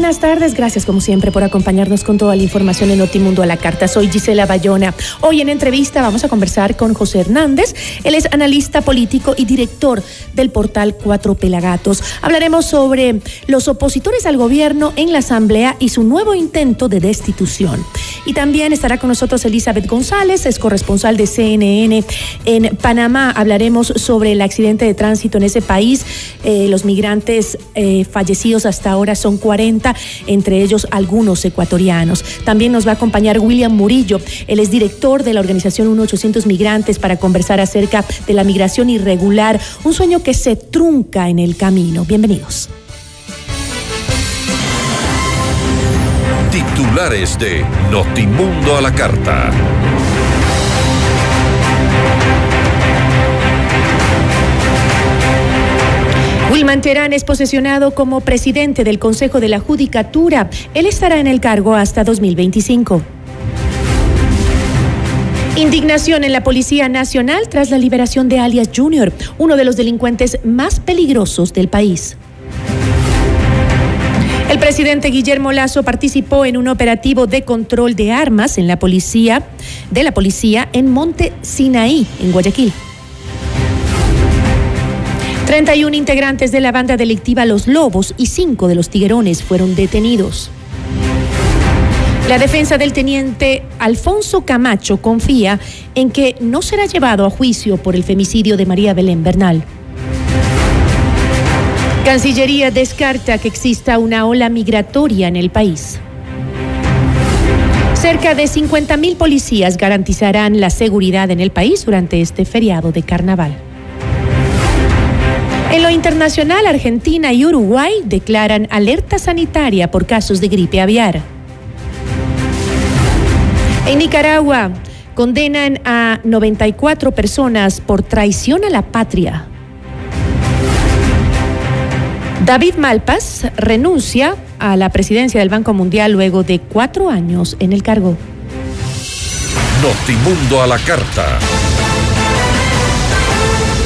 Buenas tardes. Gracias como siempre por acompañarnos con toda la información en Notimundo a la carta. Soy Gisela Bayona. Hoy en entrevista vamos a conversar con José Hernández. Él es analista político y director del portal Cuatro Pelagatos. Hablaremos sobre los opositores al gobierno en la Asamblea y su nuevo intento de destitución. Y también estará con nosotros Elizabeth González, es corresponsal de CNN en Panamá. Hablaremos sobre el accidente de tránsito en ese país, eh, los migrantes eh, fallecidos hasta ahora son 40, entre ellos algunos ecuatorianos. También nos va a acompañar William Murillo, él es director de la organización 1800 Migrantes para conversar acerca de la migración irregular, un sueño que se trunca en el camino. Bienvenidos. Titulares de Notimundo a la carta. Wilman Terán es posesionado como presidente del Consejo de la Judicatura. Él estará en el cargo hasta 2025. Indignación en la Policía Nacional tras la liberación de alias Junior, uno de los delincuentes más peligrosos del país. El presidente Guillermo Lazo participó en un operativo de control de armas en la policía, de la policía en Monte Sinaí, en Guayaquil. 31 integrantes de la banda delictiva Los Lobos y 5 de los Tiguerones fueron detenidos. La defensa del teniente Alfonso Camacho confía en que no será llevado a juicio por el femicidio de María Belén Bernal. Cancillería descarta que exista una ola migratoria en el país. Cerca de 50.000 policías garantizarán la seguridad en el país durante este feriado de carnaval. En lo internacional, Argentina y Uruguay declaran alerta sanitaria por casos de gripe aviar. En Nicaragua, condenan a 94 personas por traición a la patria. David Malpas renuncia a la presidencia del Banco Mundial luego de cuatro años en el cargo. Notimundo a la carta.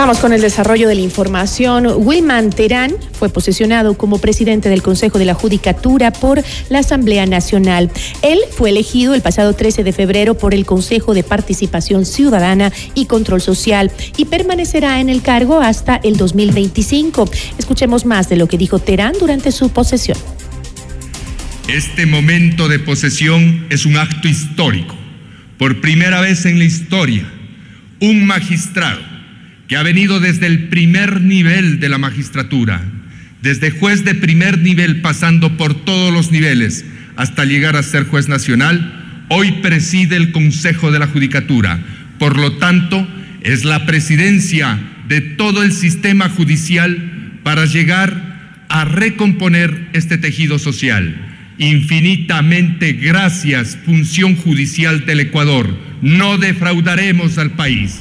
Vamos con el desarrollo de la información. Wilman Terán fue posesionado como presidente del Consejo de la Judicatura por la Asamblea Nacional. Él fue elegido el pasado 13 de febrero por el Consejo de Participación Ciudadana y Control Social y permanecerá en el cargo hasta el 2025. Escuchemos más de lo que dijo Terán durante su posesión. Este momento de posesión es un acto histórico. Por primera vez en la historia, un magistrado que ha venido desde el primer nivel de la magistratura, desde juez de primer nivel pasando por todos los niveles hasta llegar a ser juez nacional, hoy preside el Consejo de la Judicatura. Por lo tanto, es la presidencia de todo el sistema judicial para llegar a recomponer este tejido social. Infinitamente gracias, función judicial del Ecuador. No defraudaremos al país.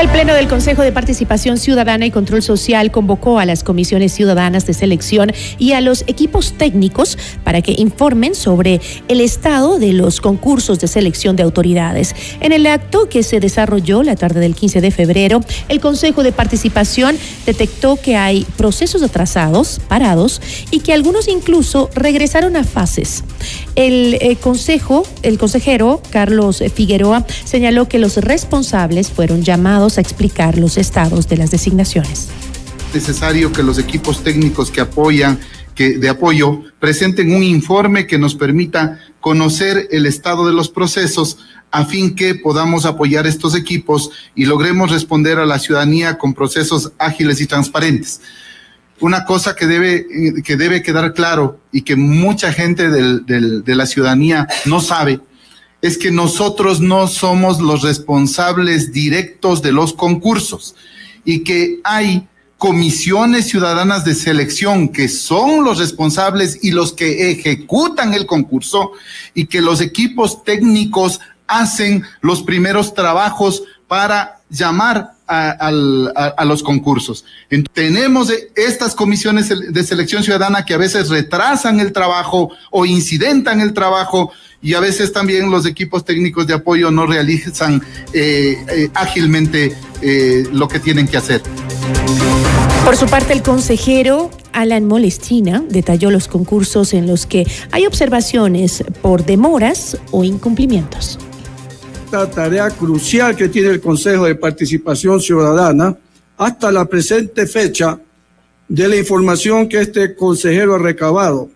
El Pleno del Consejo de Participación Ciudadana y Control Social convocó a las comisiones ciudadanas de selección y a los equipos técnicos para que informen sobre el estado de los concursos de selección de autoridades. En el acto que se desarrolló la tarde del 15 de febrero, el Consejo de Participación detectó que hay procesos atrasados, parados y que algunos incluso regresaron a fases. El eh, consejo, el consejero Carlos Figueroa señaló que los responsables fueron llamados a explicar los estados de las designaciones. Es necesario que los equipos técnicos que apoyan que de apoyo presenten un informe que nos permita conocer el estado de los procesos a fin que podamos apoyar estos equipos y logremos responder a la ciudadanía con procesos ágiles y transparentes. Una cosa que debe, que debe quedar claro y que mucha gente del, del, de la ciudadanía no sabe es que nosotros no somos los responsables directos de los concursos y que hay comisiones ciudadanas de selección que son los responsables y los que ejecutan el concurso y que los equipos técnicos hacen los primeros trabajos para llamar a, los concursos. tenemos estas comisiones de selección ciudadana que a veces retrasan el trabajo o incidentan el trabajo y a veces también los equipos técnicos de apoyo no realizan eh, eh, ágilmente eh, lo que tienen que hacer. Por su parte, el consejero Alan Molestina detalló los concursos en los que hay observaciones por demoras o incumplimientos. Esta tarea crucial que tiene el Consejo de Participación Ciudadana hasta la presente fecha de la información que este consejero ha recabado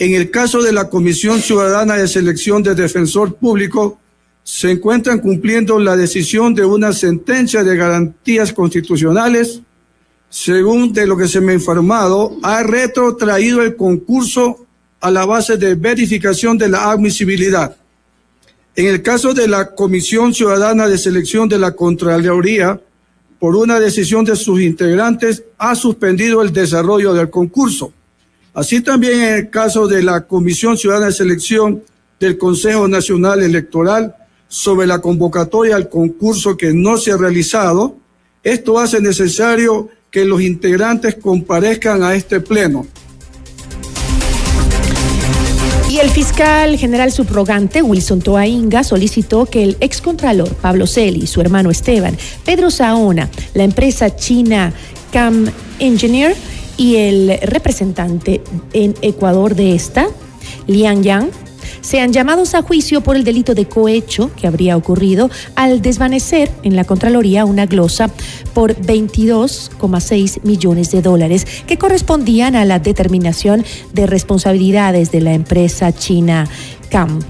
en el caso de la Comisión Ciudadana de Selección de Defensor Público, se encuentran cumpliendo la decisión de una sentencia de garantías constitucionales. Según de lo que se me ha informado, ha retrotraído el concurso a la base de verificación de la admisibilidad. En el caso de la Comisión Ciudadana de Selección de la Contraloría, por una decisión de sus integrantes, ha suspendido el desarrollo del concurso. Así también en el caso de la Comisión Ciudadana de Selección del Consejo Nacional Electoral sobre la convocatoria al concurso que no se ha realizado, esto hace necesario que los integrantes comparezcan a este pleno. Y el fiscal general subrogante Wilson Toainga solicitó que el excontralor Pablo Celi su hermano Esteban, Pedro Saona, la empresa china Cam Engineer, y el representante en Ecuador de esta, Liang Yang, sean llamados a juicio por el delito de cohecho que habría ocurrido al desvanecer en la Contraloría una glosa por 22,6 millones de dólares que correspondían a la determinación de responsabilidades de la empresa china CAM.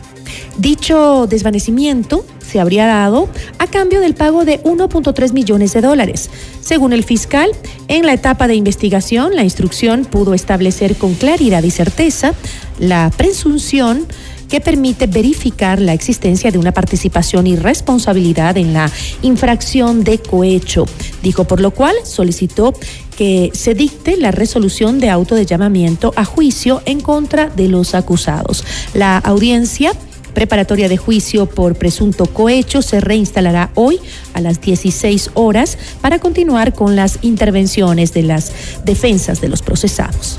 Dicho desvanecimiento se habría dado a cambio del pago de 1.3 millones de dólares. Según el fiscal, en la etapa de investigación, la instrucción pudo establecer con claridad y certeza la presunción que permite verificar la existencia de una participación y responsabilidad en la infracción de cohecho. Dijo por lo cual solicitó que se dicte la resolución de auto de llamamiento a juicio en contra de los acusados. La audiencia preparatoria de juicio por presunto cohecho se reinstalará hoy a las 16 horas para continuar con las intervenciones de las defensas de los procesados.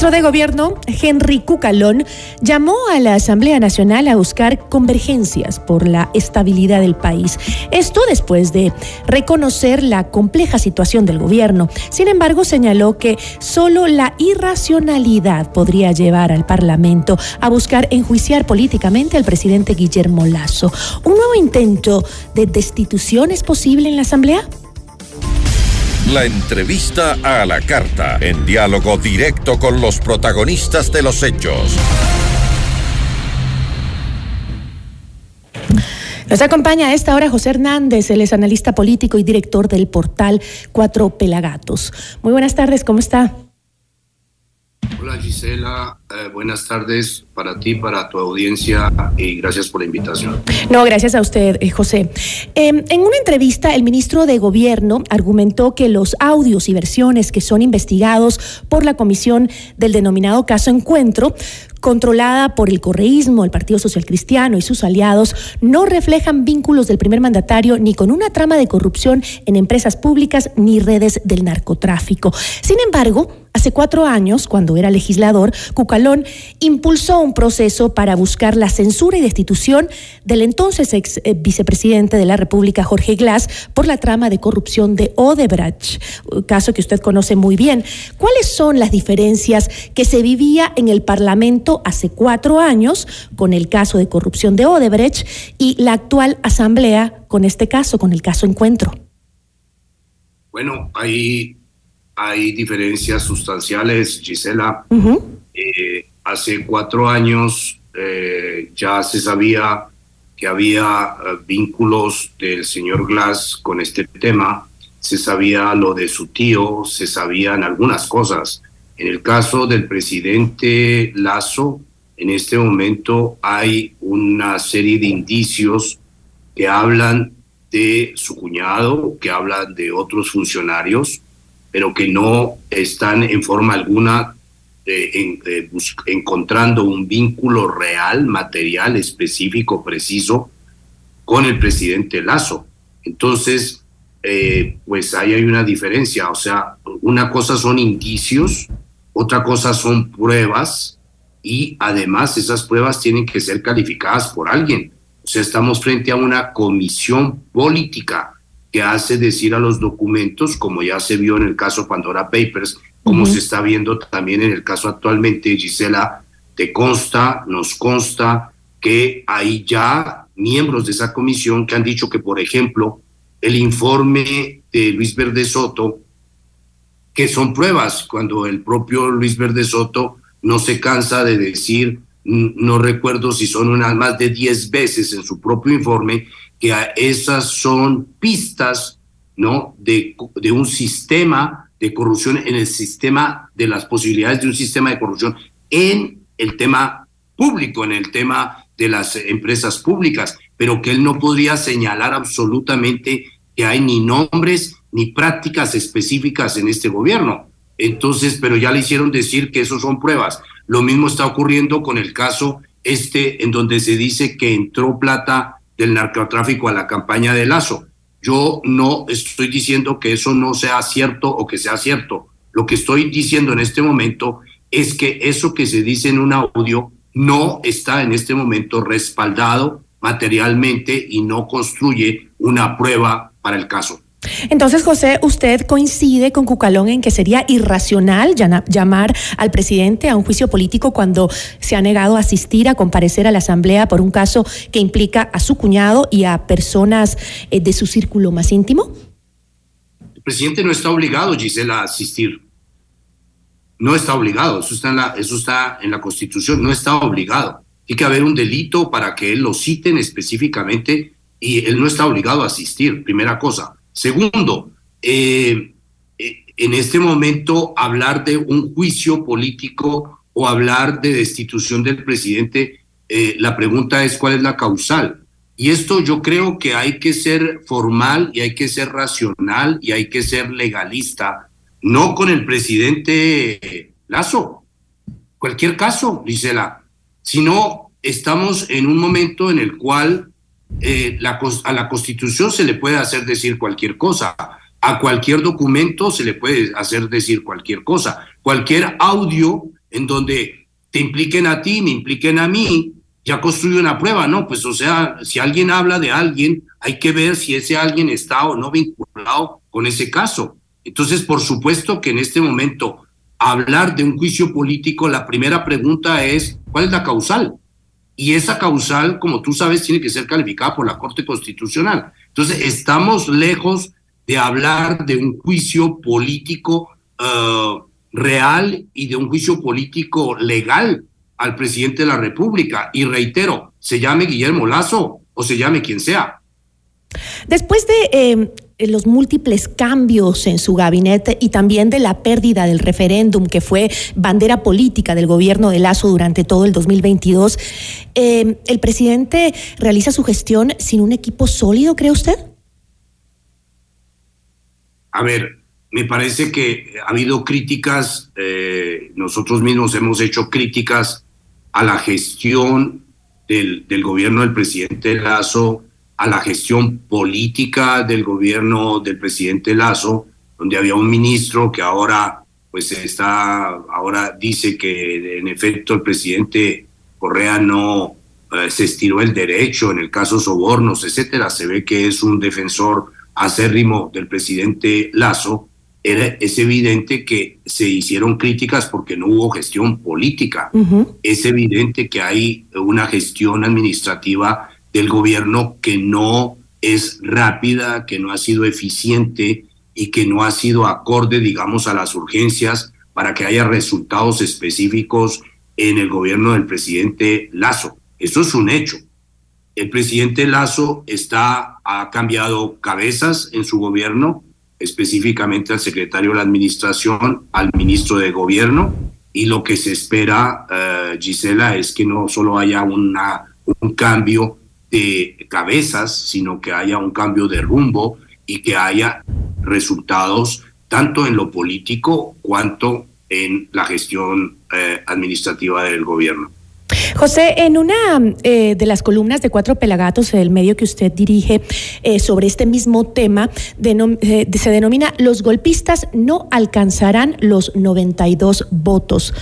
Ministro de Gobierno, Henry Cucalón, llamó a la Asamblea Nacional a buscar convergencias por la estabilidad del país. Esto después de reconocer la compleja situación del gobierno. Sin embargo, señaló que solo la irracionalidad podría llevar al Parlamento a buscar enjuiciar políticamente al presidente Guillermo Lazo. ¿Un nuevo intento de destitución es posible en la Asamblea? La entrevista a la carta, en diálogo directo con los protagonistas de los hechos. Nos acompaña a esta hora José Hernández, él es analista político y director del portal Cuatro Pelagatos. Muy buenas tardes, ¿cómo está? Hola Gisela, eh, buenas tardes para ti, para tu audiencia y gracias por la invitación. No, gracias a usted, eh, José. Eh, en una entrevista, el ministro de Gobierno argumentó que los audios y versiones que son investigados por la comisión del denominado caso Encuentro controlada por el correísmo, el Partido Social Cristiano y sus aliados, no reflejan vínculos del primer mandatario ni con una trama de corrupción en empresas públicas ni redes del narcotráfico. Sin embargo, Hace cuatro años, cuando era legislador, Cucalón impulsó un proceso para buscar la censura y destitución del entonces ex eh, vicepresidente de la República, Jorge Glass, por la trama de corrupción de Odebrecht, caso que usted conoce muy bien. ¿Cuáles son las diferencias que se vivía en el Parlamento hace cuatro años con el caso de corrupción de Odebrecht y la actual Asamblea con este caso, con el caso Encuentro? Bueno, ahí hay diferencias sustanciales, Gisela. Eh, hace cuatro años eh, ya se sabía que había eh, vínculos del señor Glass con este tema, se sabía lo de su tío, se sabían algunas cosas. En el caso del presidente Lazo, en este momento hay una serie de indicios que hablan de su cuñado, que hablan de otros funcionarios, pero que no están en forma alguna encontrando un vínculo real, material, específico, preciso con el presidente Lazo. Entonces, eh, pues ahí hay una diferencia. O sea, una cosa son indicios, otra cosa son pruebas y además esas pruebas tienen que ser calificadas por alguien. O sea, estamos frente a una comisión política que hace decir a los documentos, como ya se vio en el caso Pandora Papers, como se está viendo también en el caso actualmente, Gisela, te consta, nos consta que hay ya miembros de esa comisión que han dicho que, por ejemplo, el informe de Luis Verde Soto, que son pruebas, cuando el propio Luis Verde Soto no se cansa de decir, no recuerdo si son unas más de 10 veces en su propio informe, que esas son pistas ¿no? de, de un sistema de corrupción en el sistema de las posibilidades de un sistema de corrupción en el tema público, en el tema de las empresas públicas, pero que él no podría señalar absolutamente que hay ni nombres ni prácticas específicas en este gobierno. Entonces, pero ya le hicieron decir que eso son pruebas. Lo mismo está ocurriendo con el caso este en donde se dice que entró plata del narcotráfico a la campaña de Lazo. Yo no estoy diciendo que eso no sea cierto o que sea cierto. Lo que estoy diciendo en este momento es que eso que se dice en un audio no está en este momento respaldado materialmente y no construye una prueba para el caso. Entonces, José, ¿usted coincide con Cucalón en que sería irracional llamar al presidente a un juicio político cuando se ha negado a asistir a comparecer a la Asamblea por un caso que implica a su cuñado y a personas eh, de su círculo más íntimo? El presidente no está obligado, Gisela, a asistir. No está obligado, eso está en la, Constitución, no está obligado. Tiene que haber un delito para que él lo citen específicamente y él no está obligado a asistir, primera cosa. Segundo, eh, eh, en este momento hablar de un juicio político o hablar de destitución del presidente, eh, la pregunta es cuál es la causal. Y esto yo creo que hay que ser formal y hay que ser racional y hay que ser legalista, no con el presidente Lazo, cualquier caso, Gisela, sino estamos en un momento en el cual eh, a la Constitución se le puede hacer decir cualquier cosa, a cualquier documento se le puede hacer decir cualquier cosa, cualquier audio en donde te impliquen a ti, me impliquen a mí, ya construye una prueba, ¿no? Pues o sea, si alguien habla de alguien, hay que ver si ese alguien está o no vinculado con ese caso. Entonces, por supuesto que en este momento hablar de un juicio político, la primera pregunta es, ¿cuál es la causal? Y esa causal, como tú sabes, tiene que ser calificada por la Corte Constitucional. Entonces, estamos lejos de hablar de un juicio político eh, real y de un juicio político legal al presidente de la República. Y reitero, se llame Guillermo Lazo o se llame quien sea. Después de eh, los múltiples cambios en su gabinete y también de la pérdida del referéndum que fue bandera política del gobierno de Lazo durante todo el 2022, eh, ¿el presidente realiza su gestión sin un equipo sólido, cree usted? A ver, me parece que ha habido críticas, eh, nosotros mismos hemos hecho críticas a la gestión del gobierno del presidente Lazo a la gestión política del gobierno del presidente Lazo, donde había un ministro que ahora pues está ahora dice que en efecto el presidente Correa no eh, se estiró el derecho en el caso sobornos, etcétera. Se ve que es un defensor acérrimo del presidente Lazo. Era, es evidente que se hicieron críticas porque no hubo gestión política. Es evidente que hay una gestión administrativa del gobierno que no es rápida, que no ha sido eficiente y que no ha sido acorde, digamos, a las urgencias para que haya resultados específicos en el gobierno del presidente Lazo. Eso es un hecho. El presidente Lazo está, ha cambiado cabezas en su gobierno, específicamente al secretario de la Administración, al ministro de Gobierno, y lo que se espera, eh, Gisela, es que no solo haya un cambio de cabezas, sino que haya un cambio de rumbo y que haya resultados tanto en lo político cuanto en la gestión eh, administrativa del gobierno. José, en una eh, de las columnas de Cuatro Pelagatos, el medio que usted dirige eh, sobre este mismo tema, se denomina Los golpistas no alcanzarán los 92 votos.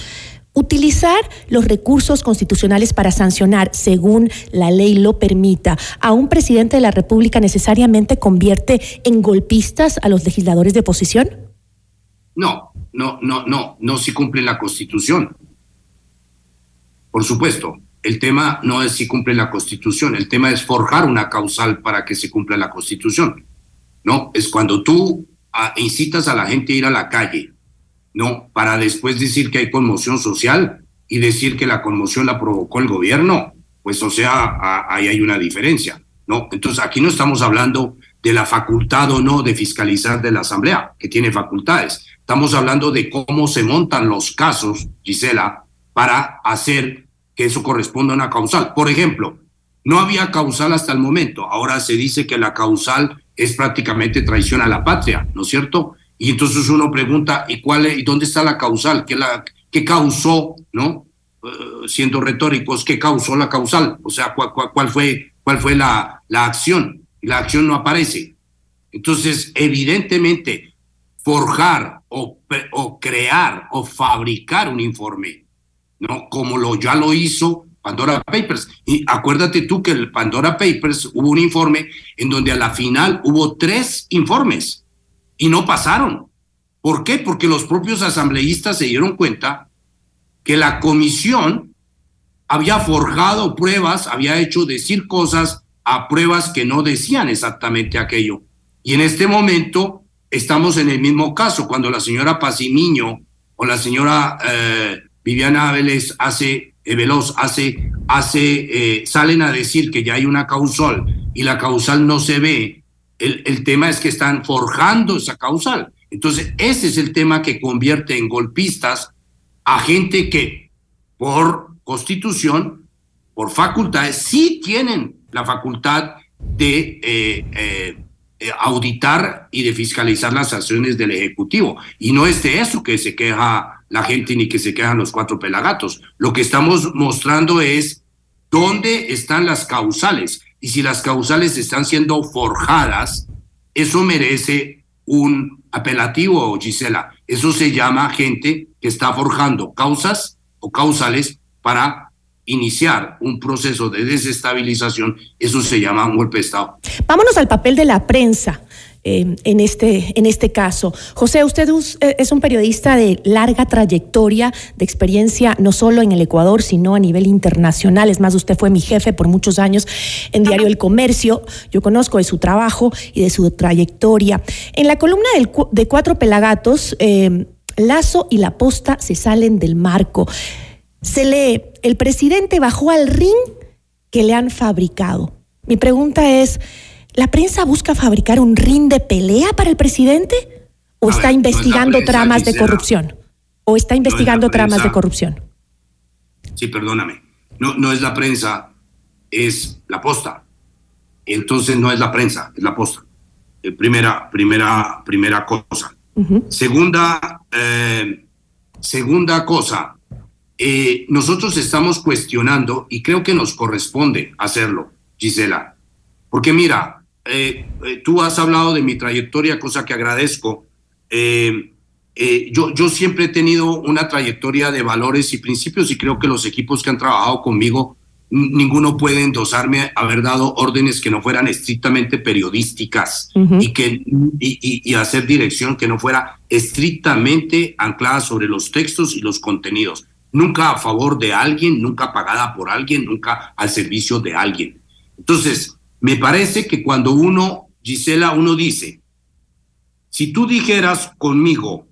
Utilizar los recursos constitucionales para sancionar, según la ley lo permita, a un presidente de la República necesariamente convierte en golpistas a los legisladores de oposición? No, no, no, no, no si cumple la Constitución. Por supuesto, el tema no es si cumple la Constitución, el tema es forjar una causal para que se cumpla la Constitución. No, es cuando tú ah, incitas a la gente a ir a la calle, no, para después decir que hay conmoción social y decir que la conmoción la provocó el gobierno, pues o sea, ahí hay una diferencia, ¿no? Entonces aquí no estamos hablando de la facultad o no de fiscalizar de la Asamblea, que tiene facultades. Estamos hablando de cómo se montan los casos, Gisela, para hacer que eso corresponda a una causal. Por ejemplo, no había causal hasta el momento. Ahora se dice que la causal es prácticamente traición a la patria, ¿no es cierto? Y entonces uno pregunta, ¿y cuál es, y dónde está la causal? ¿Qué, la, qué causó, no? Uh, siendo retóricos, ¿qué causó la causal? O sea, ¿cuál, cuál, fue, cuál fue la, la acción? La acción no aparece. Entonces, evidentemente, forjar o, o crear o fabricar un informe, ¿no? Como lo, ya lo hizo Pandora Papers. Y acuérdate tú que el Pandora Papers hubo un informe en donde a la final hubo tres informes y no pasaron. ¿Por qué? Porque los propios asambleístas se dieron cuenta que la comisión había forjado pruebas, había hecho decir cosas a pruebas que no decían exactamente aquello. Y en este momento estamos en el mismo caso, cuando la señora Pacimiño o la señora eh, Viviana Vélez hace, eh, Veloz hace, hace, eh, salen a decir que ya hay una causal y la causal no se ve el, tema es que están forjando esa causal. Entonces, ese es el tema que convierte en golpistas a gente que por constitución, por facultades, sí tienen la facultad de eh, eh, eh, auditar y de fiscalizar las acciones del Ejecutivo. Y no es de eso que se queja la gente ni que se quejan los cuatro pelagatos. Lo que estamos mostrando es dónde están las causales y si las causales están siendo forjadas, eso merece un apelativo, Gisela. Eso se llama gente que está forjando causas o causales para iniciar un proceso de desestabilización. Eso se llama un golpe de Estado. Vámonos al papel de la prensa. Eh, en, este, en este caso. José, usted eh, es un periodista de larga trayectoria, de experiencia no solo en el Ecuador, sino a nivel internacional. Es más, usted fue mi jefe por muchos años en Diario El Comercio. Yo conozco de su trabajo y de su trayectoria. En la columna de Cuatro Pelagatos, eh, Lazo y la posta se salen del marco. Se lee, el presidente bajó al ring que le han fabricado. Mi pregunta es, ¿La prensa busca fabricar un ring de pelea para el presidente? ¿O está investigando tramas de corrupción? ¿O está investigando tramas de corrupción? Sí, perdóname. No, no es la prensa, es la posta. Entonces no es la prensa, es la posta. Eh, primera, primera, primera cosa. Segunda, eh, segunda cosa, eh, nosotros estamos cuestionando y creo que nos corresponde hacerlo, Gisela, porque mira, tú has hablado de mi trayectoria, cosa que agradezco. yo, yo siempre he tenido una trayectoria de valores y principios y creo que los equipos que han trabajado conmigo ninguno puede endosarme haber dado órdenes que no fueran estrictamente periodísticas y, que, y, hacer dirección que no fuera estrictamente anclada sobre los textos y los contenidos. Nunca a favor de alguien, nunca pagada por alguien, nunca al servicio de alguien. Entonces, me parece que cuando uno, Gisela, uno dice, si tú dijeras conmigo,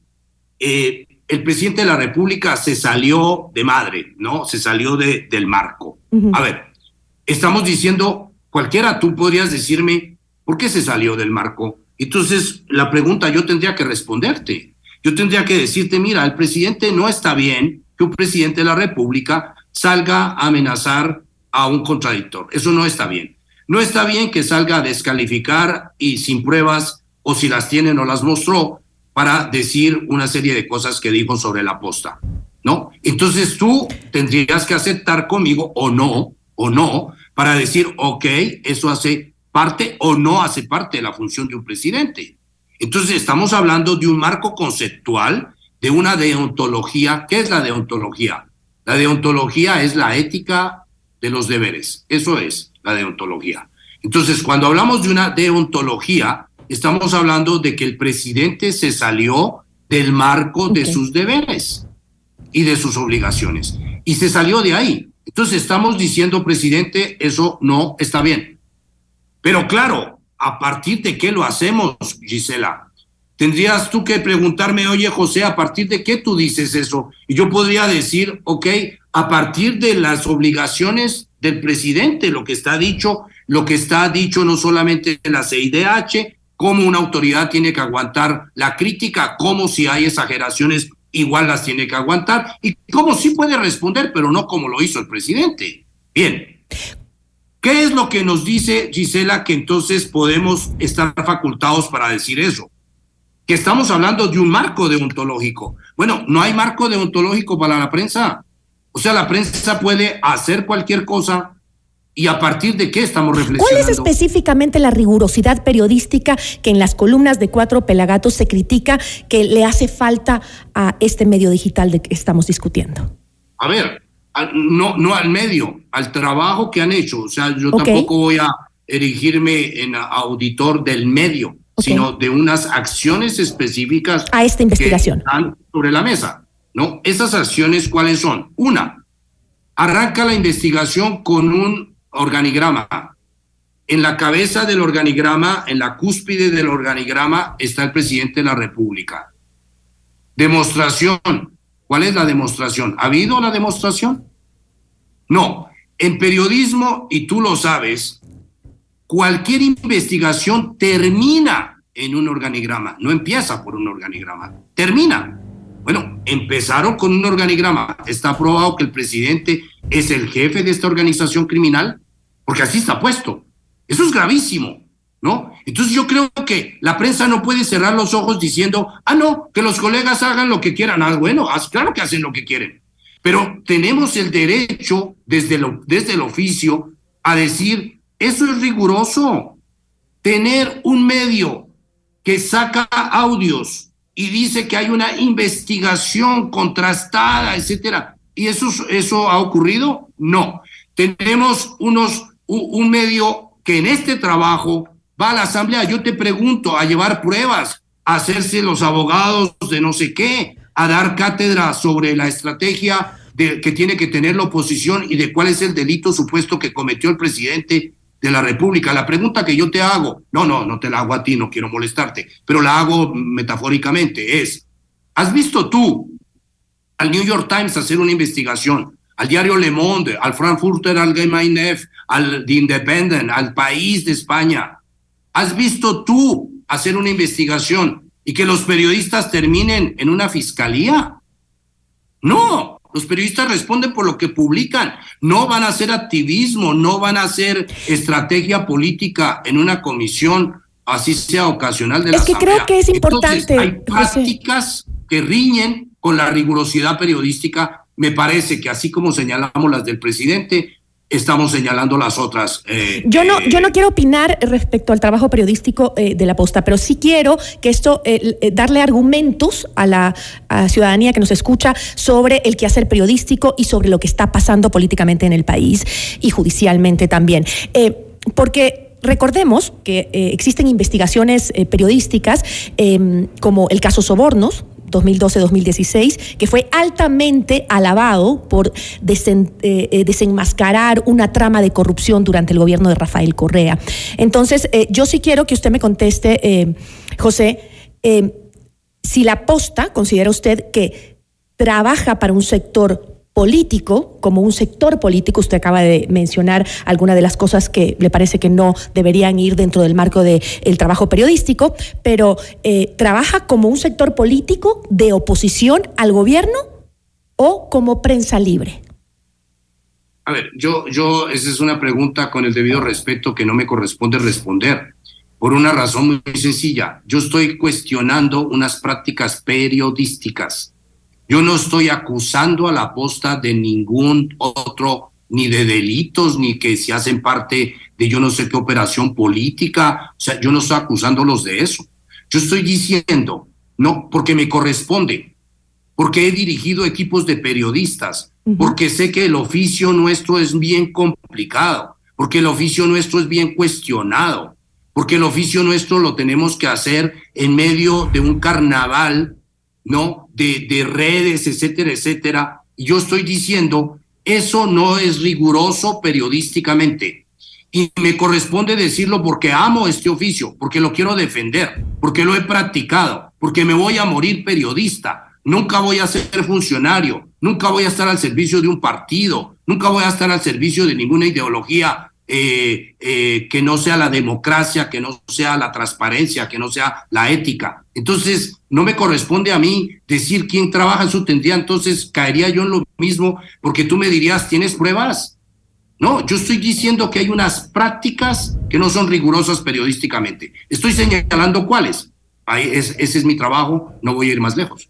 eh, el presidente de la República se salió de madre, ¿no? Se salió de, del marco. A ver, estamos diciendo, cualquiera tú podrías decirme, ¿por qué se salió del marco? Entonces, la pregunta yo tendría que responderte. Yo tendría que decirte, mira, el presidente no está bien que un presidente de la República salga a amenazar a un contradictor. Eso no está bien. No está bien que salga a descalificar y sin pruebas, o si las tiene no las mostró, para decir una serie de cosas que dijo sobre la posta, ¿no? Entonces tú tendrías que aceptar conmigo o no, o no, para decir, ok, eso hace parte o no hace parte de la función de un presidente. Entonces estamos hablando de un marco conceptual, de una deontología. ¿Qué es la deontología? La deontología es la ética de los deberes. Eso es la deontología. Entonces, cuando hablamos de una deontología, estamos hablando de que el presidente se salió del marco de sus deberes y de sus obligaciones. Y se salió de ahí. Entonces estamos diciendo, presidente, eso no está bien. Pero claro, ¿a partir de qué lo hacemos, Gisela? Tendrías tú que preguntarme, oye José, ¿a partir de qué tú dices eso? Y yo podría decir, ok, a partir de las obligaciones del presidente, lo que está dicho, lo que está dicho no solamente en la CIDH, cómo una autoridad tiene que aguantar la crítica, cómo si hay exageraciones igual las tiene que aguantar y cómo sí puede responder, pero no como lo hizo el presidente. Bien. ¿Qué es lo que nos dice Gisela que entonces podemos estar facultados para decir eso? Que estamos hablando de un marco deontológico. Bueno, no hay marco deontológico para la prensa. O sea, la prensa puede hacer cualquier cosa ¿Y a partir de qué estamos reflexionando? ¿Cuál es específicamente la rigurosidad periodística que en las columnas de Cuatro Pelagatos se critica que le hace falta a este medio digital de que estamos discutiendo? A ver, no, no al medio, al trabajo que han hecho. O sea, yo tampoco voy a erigirme en auditor del medio, sino de unas acciones específicas. A esta investigación. Que están sobre la mesa. ¿No? Esas acciones, ¿cuáles son? Una, arranca la investigación con un organigrama. En la cabeza del organigrama, en la cúspide del organigrama, está el presidente de la República. Demostración. ¿Cuál es la demostración? ¿Ha habido la demostración? No. En periodismo, y tú lo sabes, cualquier investigación termina en un organigrama, no empieza por un organigrama, termina. Bueno, empezaron con un organigrama. Está probado que el presidente es el jefe de esta organización criminal porque así está puesto. Eso es gravísimo, ¿no? Entonces yo creo que la prensa no puede cerrar los ojos diciendo, ah, no, que los colegas hagan lo que quieran. Ah, bueno, claro que hacen lo que quieren. Pero tenemos el derecho desde, lo, desde el oficio a decir, eso es riguroso. Tener un medio que saca audios y dice que hay una investigación contrastada, etcétera. ¿Y eso, eso ha ocurrido? No. Tenemos unos un, medio que en este trabajo va a la asamblea, yo te pregunto, a llevar pruebas, a hacerse los abogados de no sé qué, a dar cátedra sobre la estrategia de, que tiene que tener la oposición y de cuál es el delito supuesto que cometió el presidente de la República. La pregunta que yo te hago, no, no, no te la hago a ti, no quiero molestarte, pero la hago metafóricamente, es, ¿has visto tú al New York Times hacer una investigación al diario Le Monde, al Frankfurter Allgemeine, al The Independent, al País de España, ¿Has visto tú hacer una investigación y que los periodistas terminen en una fiscalía? No, los periodistas responden por lo que publican, no van a hacer activismo, no van a hacer estrategia política en una comisión, así sea ocasional de la Es que creo que es importante. hay prácticas que riñen con la rigurosidad periodística. Me parece que así como señalamos las del presidente, estamos señalando las otras. Eh, yo no, yo no eh, quiero opinar respecto al trabajo periodístico eh, de la posta, pero sí quiero que esto darle argumentos a la ciudadanía que nos escucha sobre el quehacer periodístico y sobre lo que está pasando políticamente en el país y judicialmente también, porque Recordemos que existen investigaciones periodísticas em, como el caso Sobornos, 2012-2016, que fue altamente alabado por eh, eh, desenmascarar una trama de corrupción durante el gobierno de Rafael Correa. Entonces, eh, yo sí quiero que usted me conteste, José, si la posta considera usted que trabaja para un sector político, como un sector político, usted acaba de mencionar algunas de las cosas que le parece que no deberían ir dentro del marco del trabajo periodístico, pero eh, ¿trabaja como un sector político de oposición al gobierno o como prensa libre? A ver, yo, yo, esa es una pregunta con el debido respeto que no me corresponde responder, por una razón muy sencilla. Yo estoy cuestionando unas prácticas periodísticas yo no estoy acusando a la posta de ningún otro, ni de delitos, ni que se hacen parte de yo no sé qué operación política. O sea, yo no estoy acusándolos de eso. Yo estoy diciendo, no, porque me corresponde, porque he dirigido equipos de periodistas, porque sé que el oficio nuestro es bien complicado, porque el oficio nuestro es bien cuestionado, porque el oficio nuestro lo tenemos que hacer en medio de un carnaval ¿no? De, de redes, etcétera, etcétera. Y yo estoy diciendo, eso no es riguroso periodísticamente. Y me corresponde decirlo porque amo este oficio, porque lo quiero defender, porque lo he practicado, porque me voy a morir periodista. Nunca voy a ser funcionario, nunca voy a estar al servicio de un partido, nunca voy a estar al servicio de ninguna ideología eh, eh, que no sea la democracia, que no sea la transparencia, que no sea la ética. Entonces, no me corresponde a mí decir quién trabaja en su tendría, entonces caería yo en lo mismo, porque tú me dirías, ¿tienes pruebas? No, yo estoy diciendo que hay unas prácticas que no son rigurosas periodísticamente. Estoy señalando cuáles. Ahí es, ese es mi trabajo, no voy a ir más lejos.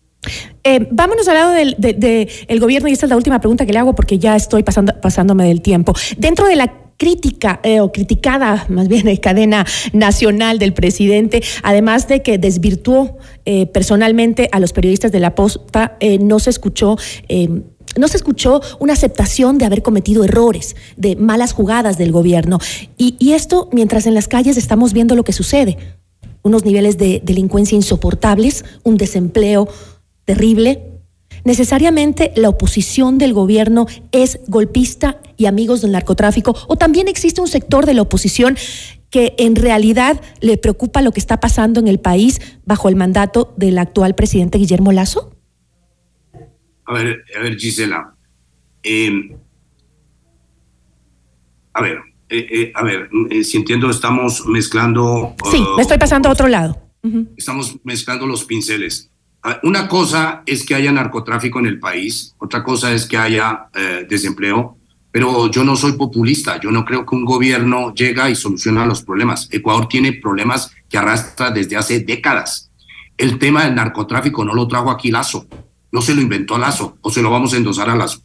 Eh, vámonos al lado del de, gobierno y esta es la última pregunta que le hago porque ya estoy pasando, pasándome del tiempo. Dentro de la crítica eh, o criticada más bien en cadena nacional del presidente, además de que desvirtuó eh, personalmente a los periodistas de la posta, eh, no se escuchó no se escuchó una aceptación de haber cometido errores, de malas jugadas del gobierno. Y, y, esto mientras en las calles estamos viendo lo que sucede. Unos niveles de delincuencia insoportables, un desempleo terrible, necesariamente la oposición del gobierno es golpista y amigos del narcotráfico, o también existe un sector de la oposición que en realidad le preocupa lo que está pasando en el país bajo el mandato del actual presidente Guillermo Lazo? A ver, a ver, Gisela. Em, a ver, eh, eh, a ver, eh, si entiendo, estamos mezclando. Sí, me estoy pasando a otro lado. Estamos mezclando los pinceles. Ah, una cosa es que haya narcotráfico en el país, otra cosa es que haya eh, desempleo, pero yo no soy populista, yo no creo que un gobierno llega y soluciona los problemas. Ecuador tiene problemas que arrastra desde hace décadas. El tema del narcotráfico no lo trajo aquí Lazo, no se lo inventó Lazo, o se lo vamos a endosar a Lazo.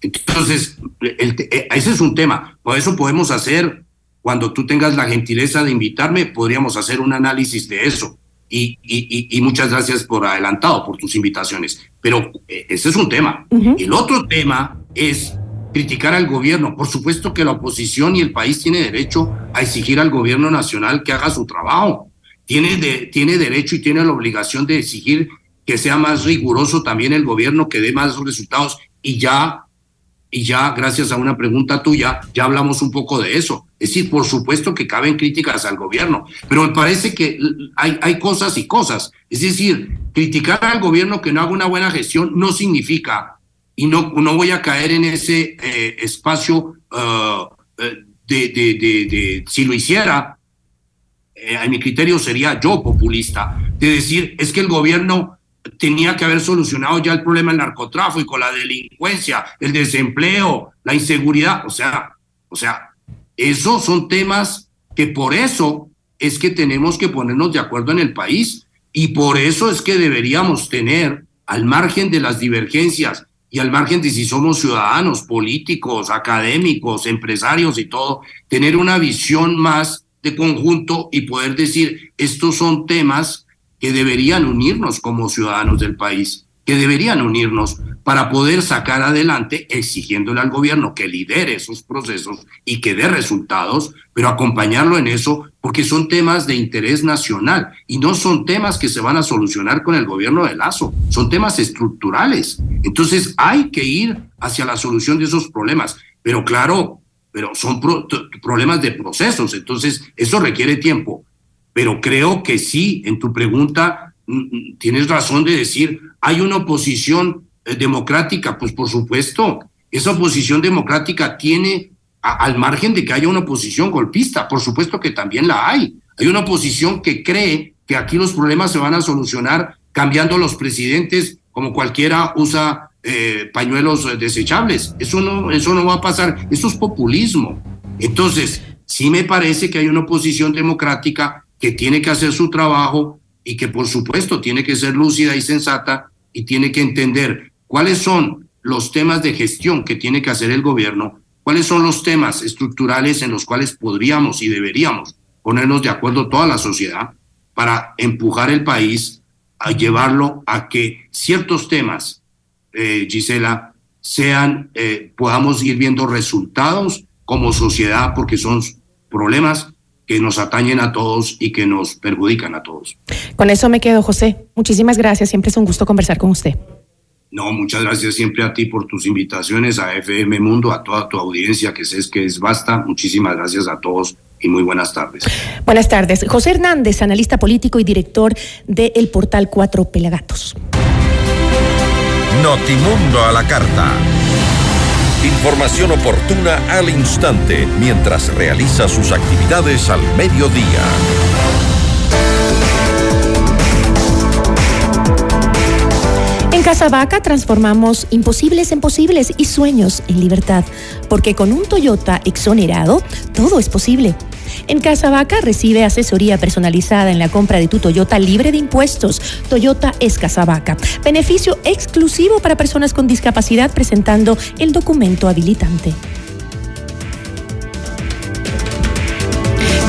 Entonces, eh, ese es un tema. Por eso podemos hacer, cuando tú tengas la gentileza de invitarme, podríamos hacer un análisis de eso y, muchas gracias por adelantado, por tus invitaciones. Pero eh, ese es un tema. El otro tema es criticar al gobierno. Por supuesto que la oposición y el país tiene derecho a exigir al gobierno nacional que haga su trabajo. Tiene, de, tiene derecho y tiene la obligación de exigir que sea más riguroso también el gobierno, que dé más resultados. Y ya y ya gracias a una pregunta tuya, ya hablamos un poco de eso. Es decir, por supuesto que caben críticas al gobierno, pero me parece que hay, hay cosas y cosas. Es decir, criticar al gobierno que no haga una buena gestión no significa, y no, no voy a caer en ese eh, espacio uh, de, de, de, si lo hiciera, eh, a mi criterio sería yo populista, de decir, es que el gobierno tenía que haber solucionado ya el problema del narcotráfico, la delincuencia, el desempleo, la inseguridad, o sea, o sea, esos son temas que por eso es que tenemos que ponernos de acuerdo en el país. Y por eso es que deberíamos tener, al margen de las divergencias y al margen de si somos ciudadanos, políticos, académicos, empresarios y todo, tener una visión más de conjunto y poder decir, estos son temas que deberían unirnos como ciudadanos del país, que deberían unirnos para poder sacar adelante, exigiéndole al gobierno que lidere esos procesos y que dé resultados, pero acompañarlo en eso, porque son temas de interés nacional y no son temas que se van a solucionar con el gobierno de Lazo, son temas estructurales. Entonces hay que ir hacia la solución de esos problemas, pero claro, pero son problemas de procesos, entonces eso requiere tiempo pero creo que sí, en tu pregunta mm, mm, tienes razón de decir, hay una oposición eh, democrática, pues por supuesto, esa oposición democrática tiene, al margen de que haya una oposición golpista, por supuesto que también la hay. Hay una oposición que cree que aquí los problemas se van a solucionar cambiando los presidentes como cualquiera usa eh, pañuelos eh, desechables. Eso no, eso no va a pasar. Eso es populismo. Entonces, sí me parece que hay una oposición democrática que tiene que hacer su trabajo y que por supuesto tiene que ser lúcida y sensata y tiene que entender cuáles son los temas de gestión que tiene que hacer el gobierno, cuáles son los temas estructurales en los cuales podríamos y deberíamos ponernos de acuerdo toda la sociedad para empujar el país a llevarlo a que ciertos temas, eh, Gisela, sean, eh, podamos ir viendo resultados como sociedad, porque son problemas que nos atañen a todos y que nos perjudican a todos. Con eso me quedo, José. Muchísimas gracias. Siempre es un gusto conversar con usted. No, muchas gracias siempre a ti por tus invitaciones, a FM Mundo, a toda tu audiencia que sé que es vasta. Muchísimas gracias a todos y muy buenas tardes. Buenas tardes. José Hernández, analista político y director del portal Cuatro Pelagatos. Notimundo a la carta. Información oportuna al instante mientras realiza sus actividades al mediodía. En Casabaca transformamos imposibles en posibles y sueños en libertad, porque con un Toyota exonerado todo es posible. En Casa Vaca recibe asesoría personalizada en la compra de tu Toyota libre de impuestos. Toyota es Casa Vaca. Beneficio exclusivo para personas con discapacidad presentando el documento habilitante.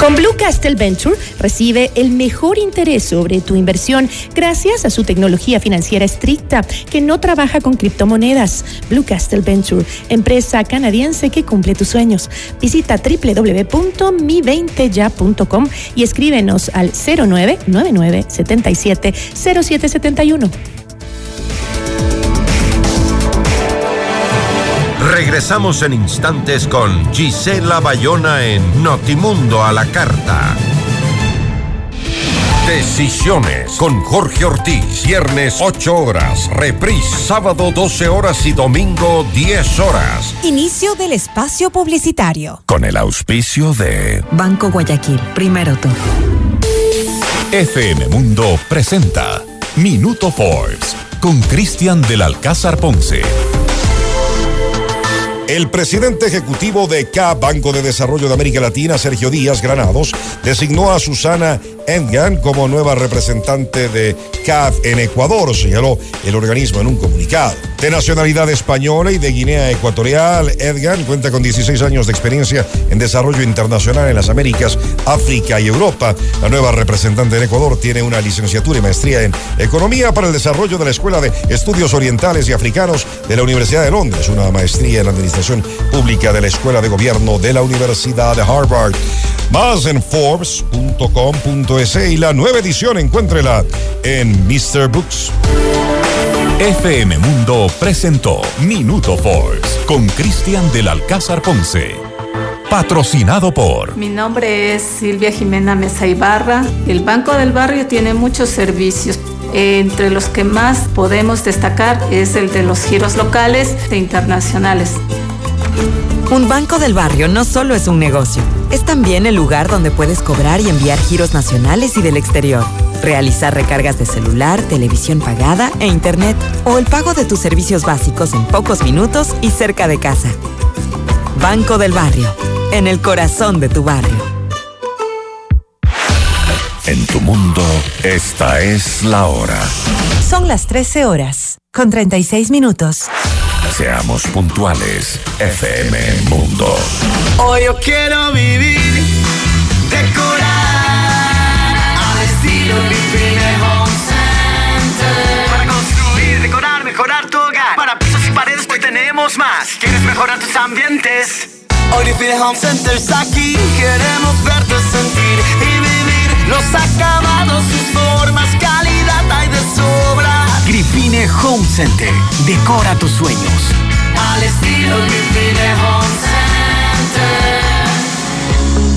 Con Blue Castle Venture recibe el mejor interés sobre tu inversión gracias a su tecnología financiera estricta que no trabaja con criptomonedas. Blue Castle Venture, empresa canadiense que cumple tus sueños. Visita www.mi20ya.com y escríbenos al 0999 77 0771. Regresamos en instantes con Gisela Bayona en Notimundo a la Carta. Decisiones con Jorge Ortiz. Viernes 8 horas. Reprise sábado 12 horas y domingo 10 horas. Inicio del espacio publicitario. Con el auspicio de Banco Guayaquil. Primero tú. FM Mundo presenta Minuto Forbes con Cristian del Alcázar Ponce. El presidente ejecutivo de CAP, Banco de Desarrollo de América Latina, Sergio Díaz Granados, designó a Susana Engan como nueva representante de CAF en Ecuador, señaló el organismo en un comunicado. De nacionalidad española y de Guinea Ecuatorial, Edgan cuenta con 16 años de experiencia en desarrollo internacional en las Américas, África y Europa. La nueva representante en Ecuador tiene una licenciatura y maestría en Economía para el Desarrollo de la Escuela de Estudios Orientales y Africanos de la Universidad de Londres, una maestría en Administración Pública de la Escuela de Gobierno de la Universidad de Harvard. Más en Forbes.com.es y la nueva edición encuéntrela en Mr. Books. FM Mundo presentó Minuto Forbes con Cristian del Alcázar Ponce. Patrocinado por. Mi nombre es Silvia Jimena Mesa Ibarra. El Banco del Barrio tiene muchos servicios. Entre los que más podemos destacar es el de los giros locales e internacionales. Un banco del barrio no solo es un negocio, es también el lugar donde puedes cobrar y enviar giros nacionales y del exterior, realizar recargas de celular, televisión pagada e internet, o el pago de tus servicios básicos en pocos minutos y cerca de casa. Banco del Barrio, en el corazón de tu barrio. En tu mundo, esta es la hora. Son las 13 horas, con 36 minutos. Seamos puntuales, FM Mundo. Hoy yo quiero vivir, decorar, al estilo Vivine Home Center. Para construir, decorar, mejorar tu hogar. Para pisos y paredes, hoy tenemos más. ¿Quieres mejorar tus ambientes? Hoy Vivine Home Center está aquí. Queremos verte sentir y vivir los acabados, Home Center. Decora tus sueños. Al estilo Gripine Home Center.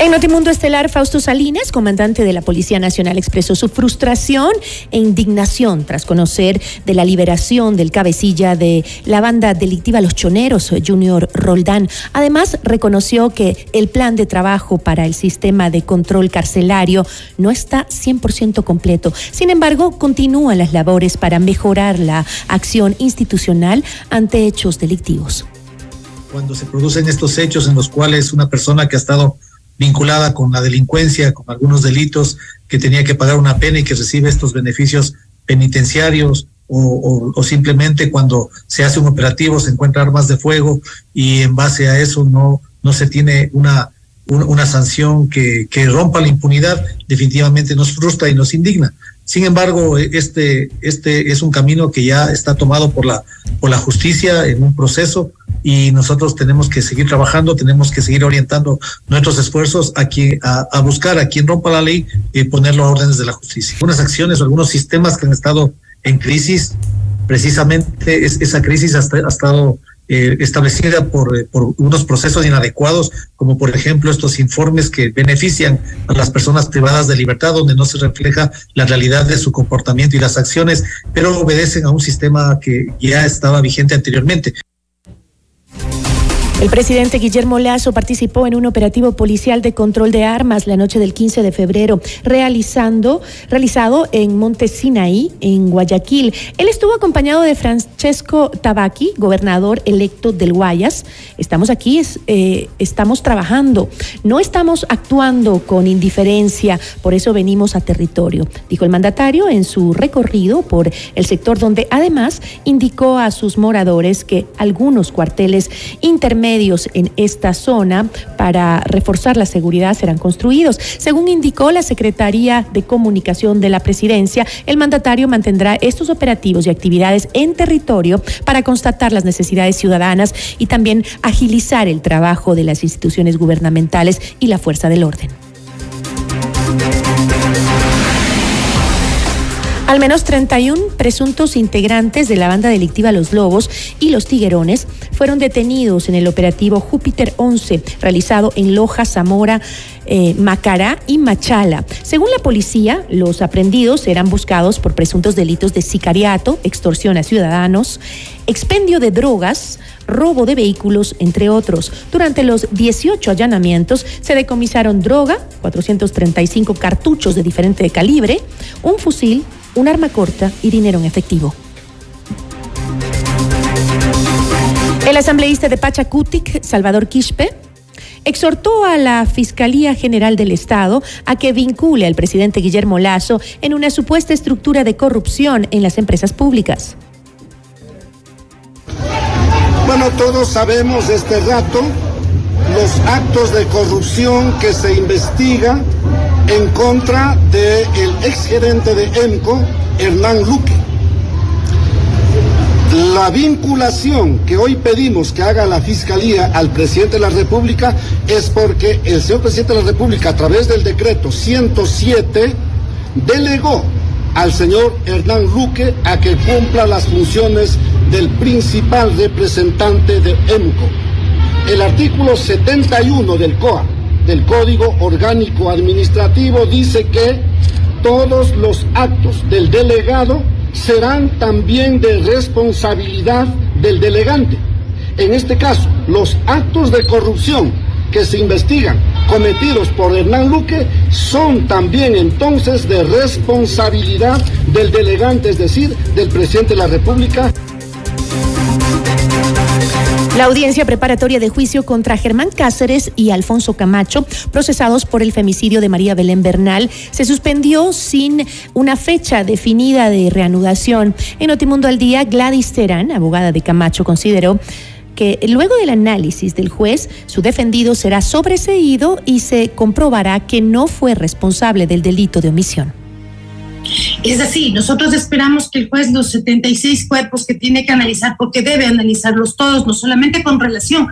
En Notimundo Estelar, Fausto Salinas, comandante de la Policía Nacional, expresó su frustración e indignación tras conocer de la liberación del cabecilla de la banda delictiva Los Choneros, Junior Roldán. Además, reconoció que el plan de trabajo para el sistema de control carcelario no está 100% completo. Sin embargo, continúan las labores para mejorar la acción institucional ante hechos delictivos. Cuando se producen estos hechos en los cuales una persona que ha estado vinculada con la delincuencia, con algunos delitos, que tenía que pagar una pena y que recibe estos beneficios penitenciarios, o, simplemente cuando se hace un operativo se encuentra armas de fuego y en base a eso no, no se tiene una, una, una sanción que, que rompa la impunidad, definitivamente nos frustra y nos indigna. Sin embargo, este, este es un camino que ya está tomado por la, por la justicia en un proceso y nosotros tenemos que seguir trabajando, tenemos que seguir orientando nuestros esfuerzos a, a, buscar a quien rompa la ley y ponerlo a órdenes de la justicia. Algunas acciones o algunos sistemas que han estado en crisis, precisamente es, esa crisis ha, estado eh, establecida eh, por unos procesos inadecuados, como por ejemplo estos informes que benefician a las personas privadas de libertad, donde no se refleja la realidad de su comportamiento y las acciones, pero obedecen a un sistema que ya estaba vigente anteriormente. El presidente Guillermo Lazo participó en un operativo policial de control de armas la noche del 15 de febrero, realizando, realizado en Monte Sinaí, en Guayaquil. Él estuvo acompañado de Francesco Tabaqui, gobernador electo del Guayas. Estamos aquí, es, eh, estamos trabajando, no estamos actuando con indiferencia, por eso venimos a territorio, dijo el mandatario en su recorrido por el sector donde además indicó a sus moradores que algunos cuarteles intermedios en esta zona para reforzar la seguridad serán construidos. Según indicó la Secretaría de Comunicación de la Presidencia, el mandatario mantendrá estos operativos y actividades en territorio para constatar las necesidades ciudadanas y también agilizar el trabajo de las instituciones gubernamentales y la fuerza del orden. Al menos 31 presuntos integrantes de la banda delictiva Los Lobos y Los Tiguerones fueron detenidos en el operativo Júpiter 11, realizado en Loja, Zamora, eh, Macará y Machala. Según la policía, los aprendidos eran buscados por presuntos delitos de sicariato, extorsión a ciudadanos, expendio de drogas, robo de vehículos, entre otros. Durante los 18 allanamientos se decomisaron droga, 435 cartuchos de diferente calibre, un fusil, un arma corta y dinero en efectivo. El asambleísta de Pachacutic, Salvador Quispe, exhortó a la Fiscalía General del Estado a que vincule al presidente Guillermo Lazo en una supuesta estructura de corrupción en las empresas públicas. Bueno, todos sabemos este rato los actos de corrupción que se investiga en contra del exgerente de EMCO, Hernán Luque. La vinculación que hoy pedimos que haga la Fiscalía al presidente de la República es porque el señor presidente de la República, a través del decreto 107, delegó al señor Hernán Luque a que cumpla las funciones del principal representante de EMCO. El artículo 71 del COA, del Código Orgánico Administrativo, dice que todos los actos del delegado serán también de responsabilidad del delegante. En este caso, los actos de corrupción que se investigan cometidos por Hernán Luque son también entonces de responsabilidad del delegante, es decir, del presidente de la República. La audiencia preparatoria de juicio contra Germán Cáceres y Alfonso Camacho, procesados por el femicidio de María Belén Bernal, se suspendió sin una fecha definida de reanudación. En Notimundo al Día, Gladys Terán, abogada de Camacho, consideró que luego del análisis del juez, su defendido será sobreseído y se comprobará que no fue responsable del delito de omisión. Es así, nosotros esperamos que el juez los 76 cuerpos que tiene que analizar, porque debe analizarlos todos, no solamente con relación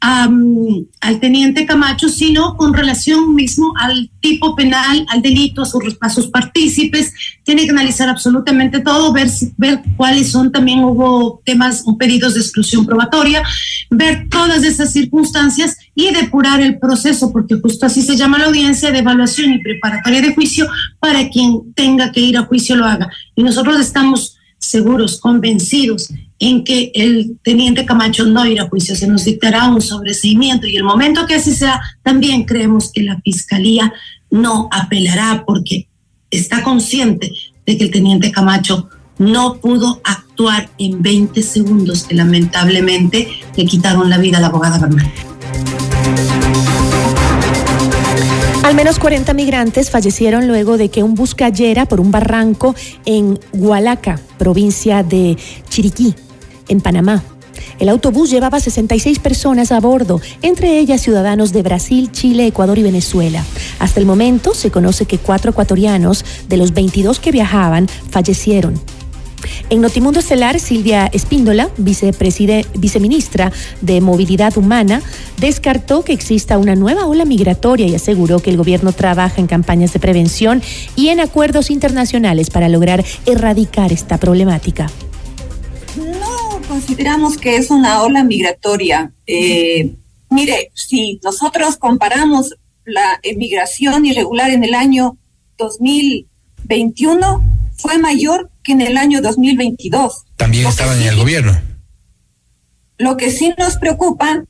al teniente Camacho, sino con relación mismo al tipo penal, al delito, a sus, a partícipes. Tiene que analizar absolutamente todo, ver, ver cuáles son también hubo temas, pedidos de exclusión probatoria, ver todas esas circunstancias y depurar el proceso, porque justo así se llama la audiencia de evaluación y preparatoria de juicio para quien tenga que ir a juicio lo haga. Y nosotros estamos seguros, convencidos en que el teniente Camacho no irá a juicio, se nos dictará un sobreseimiento y el momento que así sea, también creemos que la fiscalía no apelará porque está consciente de que el teniente Camacho no pudo actuar en 20 segundos que lamentablemente le quitaron la vida a la abogada Bernal. Al menos 40 migrantes fallecieron luego de que un bus cayera por un barranco en Hualaca, provincia de Chiriquí, en Panamá. El autobús llevaba 66 personas a bordo, entre ellas ciudadanos de Brasil, Chile, Ecuador y Venezuela. Hasta el momento se conoce que cuatro ecuatorianos de los 22 que viajaban fallecieron. En Notimundo Estelar, Silvia Espíndola, viceministra de Movilidad Humana, descartó que exista una nueva ola migratoria y aseguró que el gobierno trabaja en campañas de prevención y en acuerdos internacionales para lograr erradicar esta problemática consideramos que es una ola migratoria. Eh, mire, si nosotros comparamos la emigración irregular en el año 2021, fue mayor que en el año 2022. También estaban en el gobierno. Lo que sí nos preocupa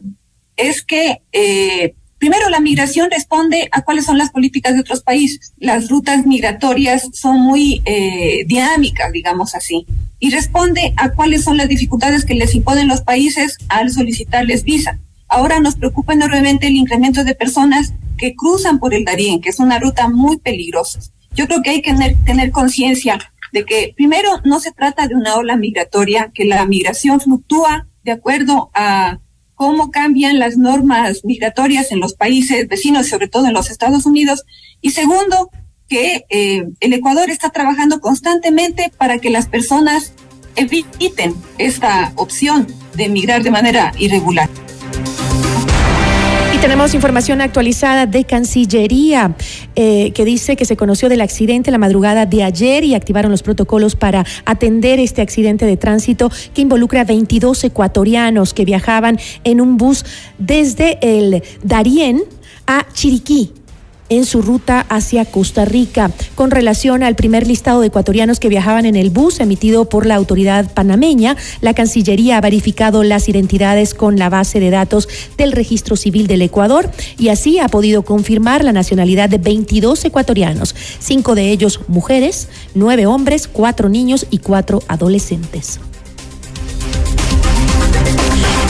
es que eh, Primero, la migración responde a cuáles son las políticas de otros países. Las rutas migratorias son muy eh, dinámicas, digamos así, y responde a cuáles son las dificultades que les imponen los países al solicitarles visa. Ahora nos preocupa enormemente el incremento de personas que cruzan por el Darién, que es una ruta muy peligrosa. Yo creo que hay que tener, tener conciencia de que primero no se trata de una ola migratoria, que la migración fluctúa de acuerdo a cómo cambian las normas migratorias en los países vecinos, sobre todo en los Estados Unidos. Y segundo, que eh, el Ecuador está trabajando constantemente para que las personas eviten esta opción de emigrar de manera irregular. Y tenemos información actualizada de Cancillería eh, que dice que se conoció del accidente la madrugada de ayer y activaron los protocolos para atender este accidente de tránsito que involucra a 22 ecuatorianos que viajaban en un bus desde el Darién a Chiriquí en su ruta hacia Costa Rica. Con relación al primer listado de ecuatorianos que viajaban en el bus emitido por la autoridad panameña, la Cancillería ha verificado las identidades con la base de datos del Registro Civil del Ecuador y así ha podido confirmar la nacionalidad de 22 ecuatorianos, cinco de ellos mujeres, nueve hombres, cuatro niños y cuatro adolescentes.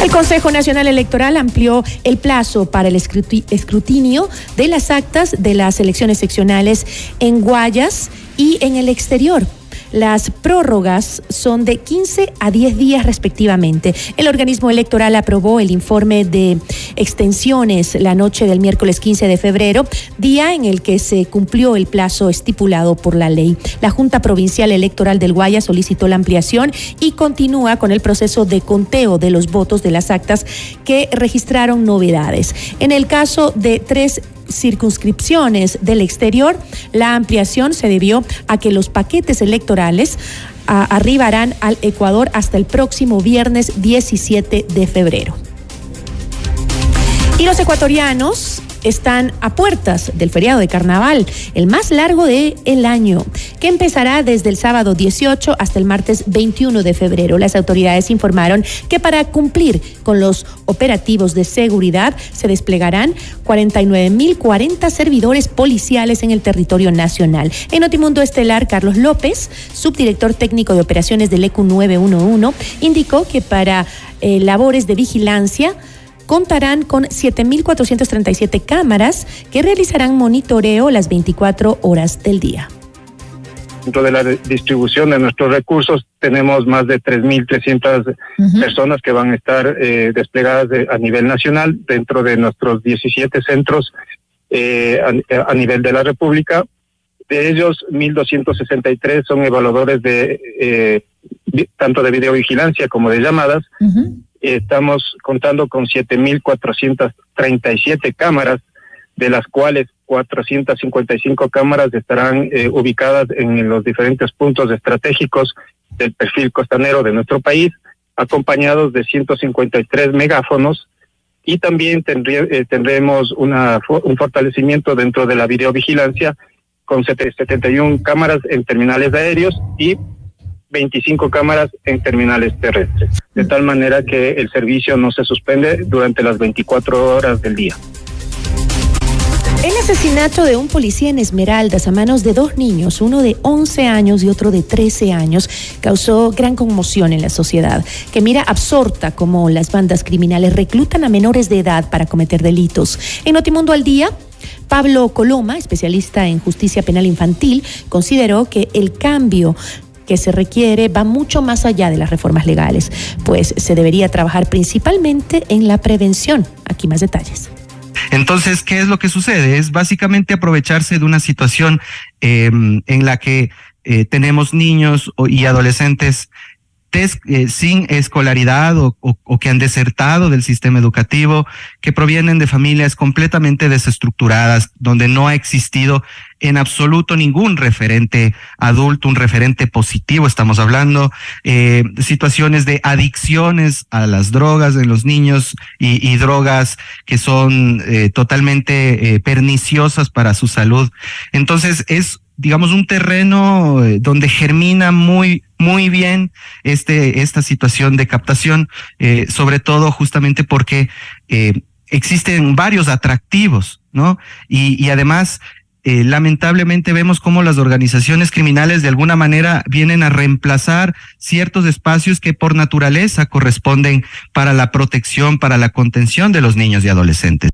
El Consejo Nacional Electoral amplió el plazo para el escrutinio de las actas de las elecciones seccionales en Guayas y en el exterior. Las prórrogas son de 15 a 10 días respectivamente. El organismo electoral aprobó el informe de extensiones la noche del miércoles 15 de febrero, día en el que se cumplió el plazo estipulado por la ley. La Junta Provincial Electoral del Guaya solicitó la ampliación y continúa con el proceso de conteo de los votos de las actas que registraron novedades. En el caso de tres circunscripciones del exterior, la ampliación se debió a que los paquetes electorales arribarán al Ecuador hasta el próximo viernes 17 de febrero. Y los ecuatorianos están a puertas del feriado de carnaval, el más largo del el año, que empezará desde el sábado 18 hasta el martes 21 de febrero. Las autoridades informaron que para cumplir con los operativos de seguridad se desplegarán 49.040 servidores policiales en el territorio nacional. En Notimundo Estelar, Carlos López, subdirector técnico de operaciones del ECU 911, indicó que para eh, labores de vigilancia, contarán con 7.437 cámaras que realizarán monitoreo las 24 horas del día. Dentro de la distribución de nuestros recursos tenemos más de 3.300 personas que van a estar eh, desplegadas a nivel nacional dentro de nuestros 17 centros eh, a, nivel de la República. De ellos, 1.263 son evaluadores de eh, tanto de videovigilancia como de llamadas estamos contando con 7.437 cámaras, de las cuales 455 cámaras estarán eh, ubicadas en los diferentes puntos estratégicos del perfil costanero de nuestro país, acompañados de 153 megáfonos. Y también eh, tendremos una, un fortalecimiento dentro de la videovigilancia con 71 cámaras en terminales aéreos y 25 cámaras en terminales terrestres, de tal manera que el servicio no se suspende durante las 24 horas del día. El asesinato de un policía en Esmeraldas a manos de dos niños, uno de 11 años y otro de 13 años, causó gran conmoción en la sociedad, que mira absorta cómo las bandas criminales reclutan a menores de edad para cometer delitos. En Notimundo al Día, Pablo Coloma, especialista en justicia penal infantil, consideró que el cambio que se requiere va mucho más allá de las reformas legales, pues se debería trabajar principalmente en la prevención. Aquí más detalles. Entonces, ¿qué es lo que sucede? Es básicamente aprovecharse de una situación em, en la que eh, tenemos niños y adolescentes eh, sin escolaridad o, que han desertado del sistema educativo, que provienen de familias completamente desestructuradas, donde no ha existido en absoluto ningún referente adulto, un referente positivo, estamos hablando, eh, situaciones de adicciones a las drogas en los niños y, drogas que son eh, totalmente perniciosas para su salud. Entonces es digamos, un terreno eh, donde germina muy, muy bien este, esta situación de captación, eh, sobre todo justamente porque eh, existen varios atractivos, ¿no? Y, y además, lamentablemente vemos cómo las organizaciones criminales de alguna manera vienen a reemplazar ciertos espacios que por naturaleza corresponden para la protección, para la contención de los niños y adolescentes.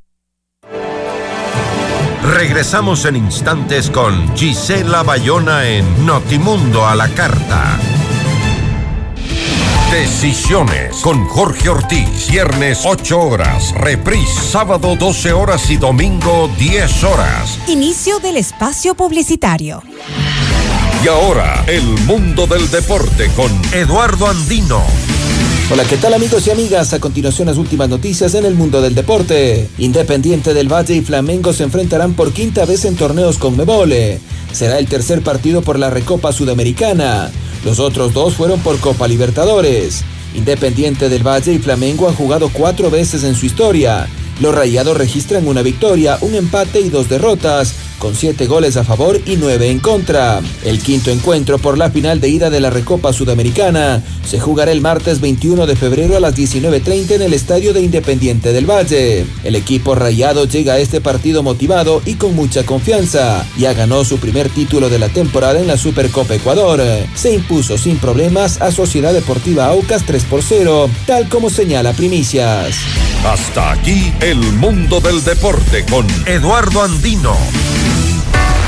Regresamos en instantes con Gisela Bayona en Notimundo a la Carta. Decisiones con Jorge Ortiz. Viernes 8 horas. Reprise sábado 12 horas y domingo 10 horas. Inicio del espacio publicitario. Y ahora, el mundo del deporte con Eduardo Andino. Hola, ¿qué tal amigos y amigas? A continuación las últimas noticias en el mundo del deporte. Independiente del Valle y Flamengo se enfrentarán por quinta vez en torneos con Mebole. Será el tercer partido por la Recopa Sudamericana. Los otros dos fueron por Copa Libertadores. Independiente del Valle y Flamengo han jugado cuatro veces en su historia. Los Rayados registran una victoria, un empate y dos derrotas, con siete goles a favor y nueve en contra. El quinto encuentro por la final de ida de la Recopa Sudamericana se jugará el martes 21 de febrero a las 19.30 en el Estadio de Independiente del Valle. El equipo rayado llega a este partido motivado y con mucha confianza. Ya ganó su primer título de la temporada en la Supercopa Ecuador. Se impuso sin problemas a Sociedad Deportiva Aucas 3 por 0, tal como señala Primicias. Hasta aquí el mundo del deporte con Eduardo Andino.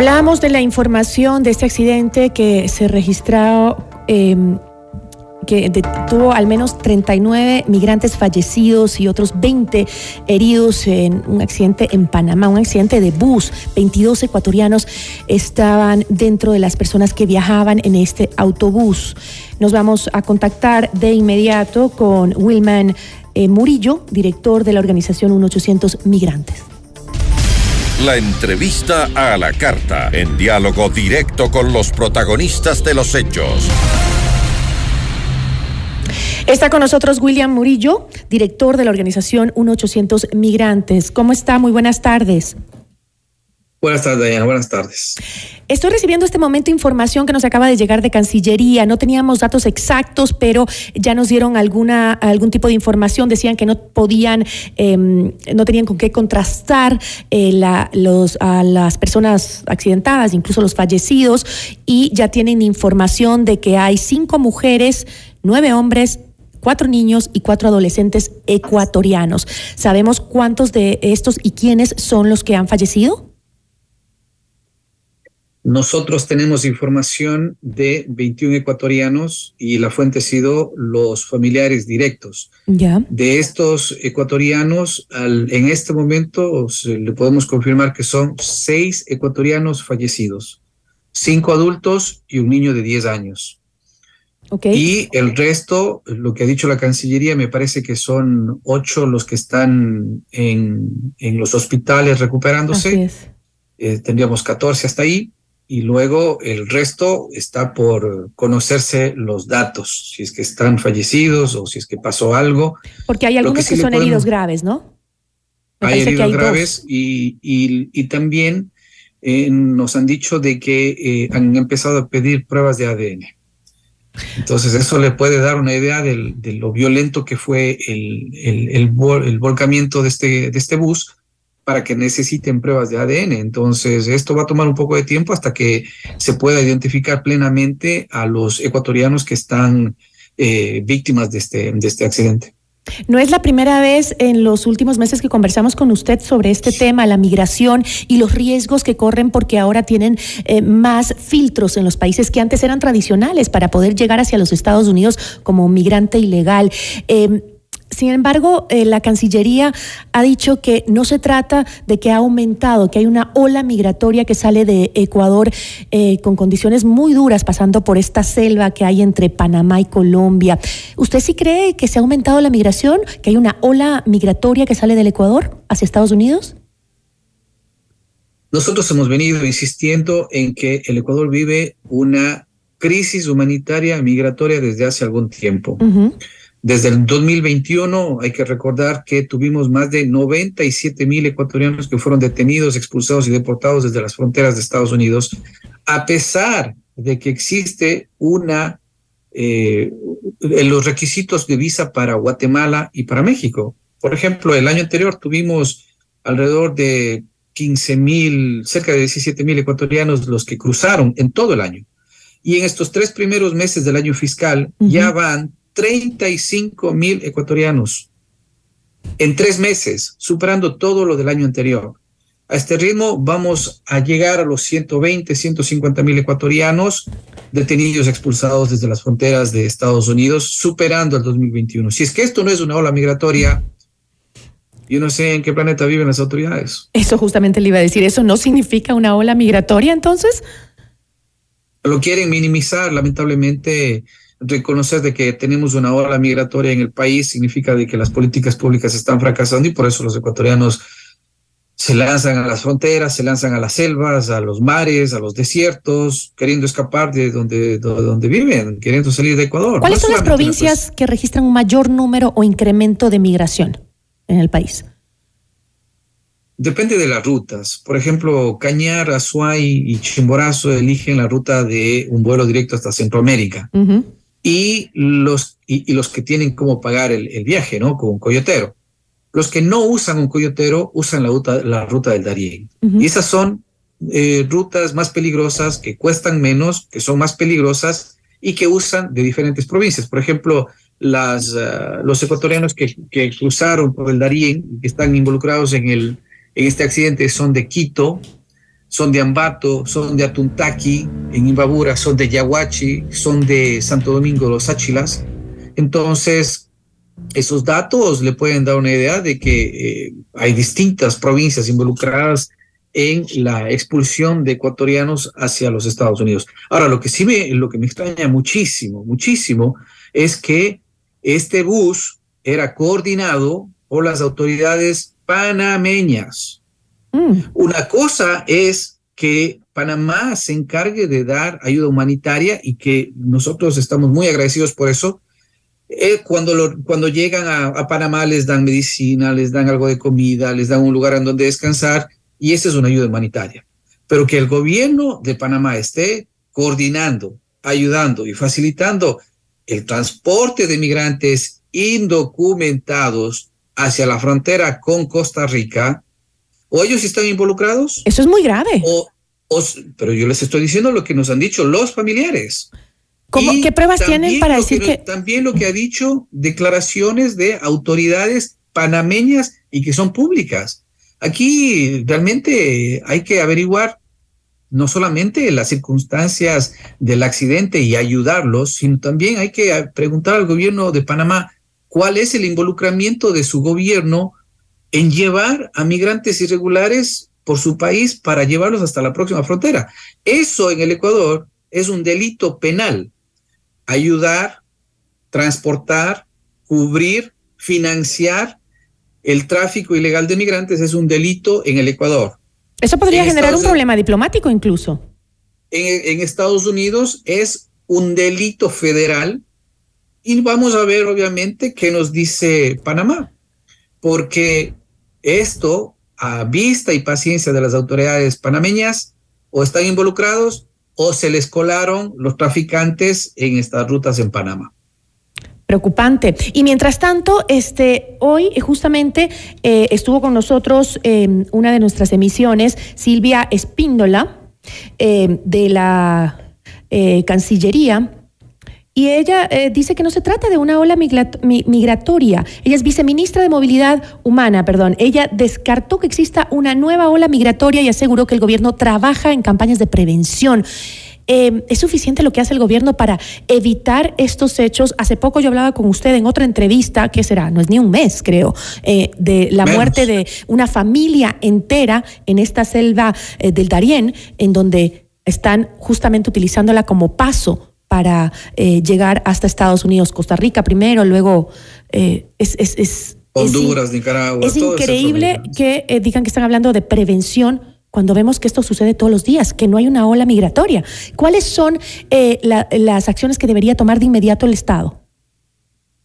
Hablábamos de la información de este accidente que se registró, eh, que tuvo al menos 39 migrantes fallecidos y otros 20 heridos en un accidente en Panamá, un accidente de bus. 22 ecuatorianos estaban dentro de las personas que viajaban en este autobús. Nos vamos a contactar de inmediato con Wilman eh, Murillo, director de la organización 1800 Migrantes. La entrevista a la carta, en diálogo directo con los protagonistas de los hechos. Está con nosotros William Murillo, director de la organización 1800 Migrantes. ¿Cómo está? Muy buenas tardes. Buenas tardes, Diana. Buenas tardes. Estoy recibiendo este momento información que nos acaba de llegar de Cancillería. No teníamos datos exactos, pero ya nos dieron alguna algún tipo de información. Decían que no podían, eh, no tenían con qué contrastar eh, los, a las personas accidentadas, incluso los fallecidos, y ya tienen información de que hay cinco mujeres, nueve hombres cuatro niños y cuatro adolescentes ecuatorianos. ¿Sabemos cuántos de estos y quiénes son los que han fallecido? Nosotros tenemos información de 21 ecuatorianos y la fuente ha sido los familiares directos. Ya. De estos ecuatorianos, al- en este momento se- le podemos confirmar que son seis ecuatorianos fallecidos, cinco adultos y un niño de 10 años. Ok. Y el resto, lo que ha dicho la Cancillería, me parece que son ocho los que están en, en los hospitales recuperándose. Así es. Eh, tendríamos 14 hasta ahí. Y luego el resto está por conocerse los datos, si es que están fallecidos o si es que pasó algo. Porque hay Lo algunos sí que, son podemos- heridos graves, ¿no? Me Hay heridos hay graves y, y- y también eh, nos han dicho de que eh, han empezado a pedir pruebas de ADN. Entonces eso le puede dar una idea del- de lo violento que fue el, el, el vol- el volcamiento de este, de este bus para que necesiten pruebas de ADN. Entonces esto va a tomar un poco de tiempo hasta que se pueda identificar plenamente a los ecuatorianos que están eh, víctimas de este, de este accidente. No es la primera vez en los últimos meses que conversamos con usted sobre este tema, la migración y los riesgos que corren porque ahora tienen eh, más filtros en los países que antes eran tradicionales para poder llegar hacia los Estados Unidos como migrante ilegal. Eh, Sin embargo, eh, la Cancillería ha dicho que no se trata de que ha aumentado, que hay una ola migratoria que sale de Ecuador eh, con condiciones muy duras, pasando por esta selva que hay entre Panamá y Colombia. ¿Usted sí cree que se ha aumentado la migración, que hay una ola migratoria que sale del Ecuador hacia Estados Unidos? Nosotros hemos venido insistiendo en que el Ecuador vive una crisis humanitaria migratoria desde hace algún tiempo. Desde el 2021 hay que recordar que tuvimos más de 97 mil ecuatorianos que fueron detenidos, expulsados y deportados desde las fronteras de Estados Unidos, a pesar de que existe una eh, los requisitos de visa para Guatemala y para México. Por ejemplo, el año anterior tuvimos alrededor de 15 mil, cerca de 17 mil ecuatorianos los que cruzaron en todo el año. Y en estos tres primeros meses del año fiscal ya van 35 mil ecuatorianos en tres meses, superando todo lo del año anterior. A este ritmo vamos a llegar a los 120, 150 mil ecuatorianos detenidos, expulsados desde las fronteras de Estados Unidos, superando el 2021. Si es que esto no es una ola migratoria, yo no sé en qué planeta viven las autoridades. Eso justamente le iba a decir, ¿eso no significa una ola migratoria entonces? Lo quieren minimizar, lamentablemente reconocer de que tenemos una ola migratoria en el país significa de que las políticas públicas están fracasando y por eso los ecuatorianos se lanzan a las fronteras, se lanzan a las selvas, a los mares, a los desiertos, queriendo escapar de donde, donde viven, queriendo salir de Ecuador. ¿Cuáles son las provincias que registran un mayor número o incremento de migración en el país? Depende de las rutas. Por ejemplo, Cañar, Azuay y Chimborazo eligen la ruta de un vuelo directo hasta Centroamérica y los, y, los que tienen cómo pagar el, viaje, ¿no? Con un coyotero. Los que no usan un coyotero usan la ruta, la ruta del Darién. Y esas son eh, rutas más peligrosas, que cuestan menos, que son más peligrosas y que usan de diferentes provincias. Por ejemplo, las, ah, los ecuatorianos que, que, cruzaron por el Darién, que están involucrados en, el, en este accidente, son de Quito, son de Ambato, son de Atuntaqui, en Imbabura, son de Yaguachi, son de Santo Domingo, los Áchilas. Entonces, esos datos le pueden dar una idea de que eh, hay distintas provincias involucradas en la expulsión de ecuatorianos hacia los Estados Unidos. Ahora, lo que sí me, lo que me extraña muchísimo, muchísimo, es que este bus era coordinado por las autoridades panameñas. Mm. Una cosa es que Panamá se encargue de dar ayuda humanitaria y que nosotros estamos muy agradecidos por eso. Eh, cuando, cuando llegan a, Panamá les dan medicina, les dan algo de comida, les dan un lugar en donde descansar y esa es una ayuda humanitaria. Pero que el gobierno de Panamá esté coordinando, ayudando y facilitando el transporte de migrantes indocumentados hacia la frontera con Costa Rica, o ellos están involucrados. Eso es muy grave. O, pero yo les estoy diciendo lo que nos han dicho los familiares. ¿Cómo, ¿Qué pruebas tienen para decir que, También lo que ha dicho declaraciones de autoridades panameñas y que son públicas. Aquí realmente hay que averiguar no solamente las circunstancias del accidente y ayudarlos, sino también hay que preguntar al gobierno de Panamá cuál es el involucramiento de su gobierno en llevar a migrantes irregulares por su país para llevarlos hasta la próxima frontera. Eso en el Ecuador es un delito penal. Ayudar, transportar, cubrir, financiar el tráfico ilegal de migrantes es un delito en el Ecuador. Eso podría generar un problema diplomático incluso. En, en, Estados Unidos es un delito federal y vamos a ver obviamente qué nos dice Panamá, porque esto, a vista y paciencia de las autoridades panameñas, o están involucrados o se les colaron los traficantes en estas rutas en Panamá. Preocupante. Y mientras tanto, este, hoy justamente eh, estuvo con nosotros en una de nuestras emisiones Silvia Espíndola eh, de la eh, Cancillería y ella eh, dice que no se trata de una ola migratoria. Ella es viceministra de Movilidad Humana, perdón. Ella descartó que exista una nueva ola migratoria y aseguró que el gobierno trabaja en campañas de prevención. Eh, ¿Es suficiente lo que hace el gobierno para evitar estos hechos? Hace poco yo hablaba con usted en otra entrevista, que será? No es ni un mes, creo, eh, de la muerte de una familia entera en esta selva eh, del Darién, en donde están justamente utilizándola como paso para llegar hasta Estados Unidos, Costa Rica primero, luego es, es, es Honduras, Nicaragua. Es increíble que eh, digan que están hablando de prevención cuando vemos que esto sucede todos los días, que no hay una ola migratoria. ¿Cuáles son eh, las acciones que debería tomar de inmediato el Estado?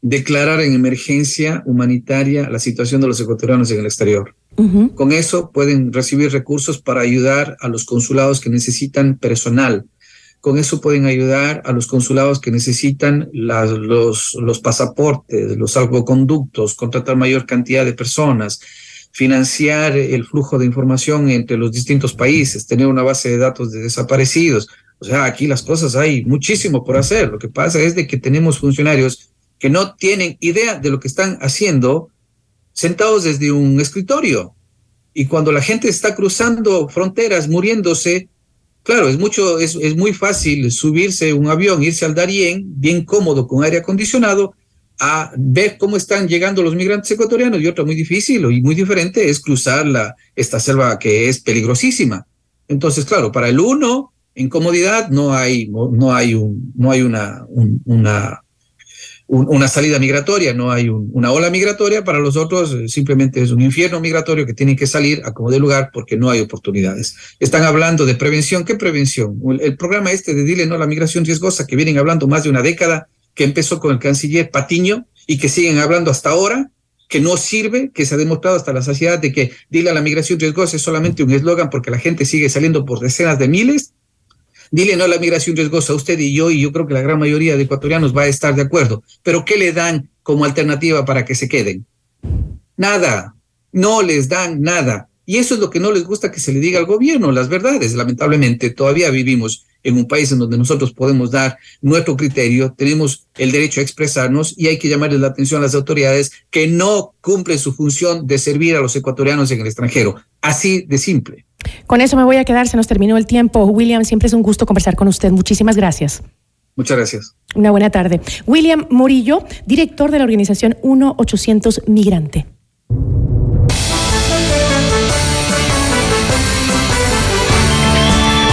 Declarar en emergencia humanitaria la situación de los ecuatorianos en el exterior. Con eso pueden recibir recursos para ayudar a los consulados que necesitan personal, con eso pueden ayudar a los consulados que necesitan los, pasaportes, los salvoconductos, contratar mayor cantidad de personas, financiar el flujo de información entre los distintos países, tener una base de datos de desaparecidos. O sea, aquí las cosas hay muchísimo por hacer. Lo que pasa es de que tenemos funcionarios que no tienen idea de lo que están haciendo sentados desde un escritorio. Y cuando la gente está cruzando fronteras, muriéndose, Claro, es mucho, es, es muy fácil subirse un avión, irse al Darién, bien cómodo, con aire acondicionado, a ver cómo están llegando los migrantes ecuatorianos. Y otra muy difícil y muy diferente es cruzar la, esta selva que es peligrosísima. Entonces, claro, para el uno, en comodidad, no hay, no hay, un, no hay una, una una salida migratoria, no hay una ola migratoria, para los otros eh, simplemente es un infierno migratorio que tienen que salir a como de lugar porque no hay oportunidades. Están hablando de prevención. ¿Qué prevención? El, programa este de Dile no a la migración riesgosa, que vienen hablando más de una década, que empezó con el canciller Patiño y que siguen hablando hasta ahora, que no sirve, que se ha demostrado hasta la saciedad de que Dile a la migración riesgosa es solamente un eslogan porque la gente sigue saliendo por decenas de miles Dile no a la migración riesgosa, usted y yo, y yo creo que la gran mayoría de ecuatorianos va a estar de acuerdo. Pero ¿qué le dan como alternativa para que se queden? Nada, no les dan nada. Y eso es lo que no les gusta que se le diga al gobierno, las verdades. Lamentablemente, todavía vivimos en un país en donde nosotros podemos dar nuestro criterio, tenemos el derecho a expresarnos y hay que llamarles la atención a las autoridades que no cumplen su función de servir a los ecuatorianos en el extranjero. Así de simple. Con eso me voy a quedar, se nos terminó el tiempo. William, siempre es un gusto conversar con usted. Muchísimas gracias. Muchas gracias. Una buena tarde. William Murillo, director de la organización 1800 Migrante.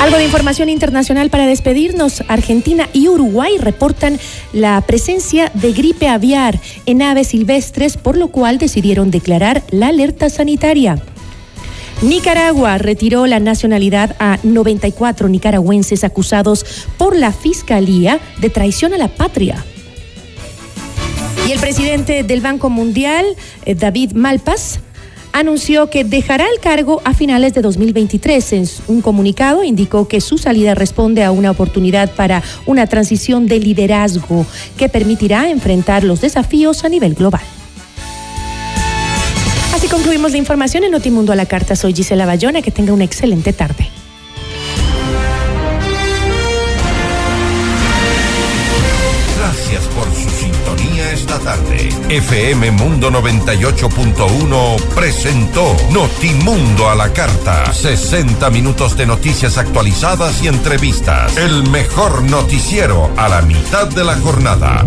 Algo de información internacional para despedirnos. Argentina y Uruguay reportan la presencia de gripe aviar en aves silvestres, por lo cual decidieron declarar la alerta sanitaria. Nicaragua retiró la nacionalidad a 94 nicaragüenses acusados por la Fiscalía de traición a la patria. Y el presidente del Banco Mundial, eh, David Malpas, anunció que dejará el cargo a finales de 2023. En un comunicado indicó que su salida responde a una oportunidad para una transición de liderazgo que permitirá enfrentar los desafíos a nivel global. Concluimos la información en Notimundo a la Carta. Soy Gisela Bayona. Que tenga una excelente tarde. Gracias por su sintonía esta tarde. FM Mundo 98.1 presentó Notimundo a la Carta. 60 minutos de noticias actualizadas y entrevistas. El mejor noticiero a la mitad de la jornada.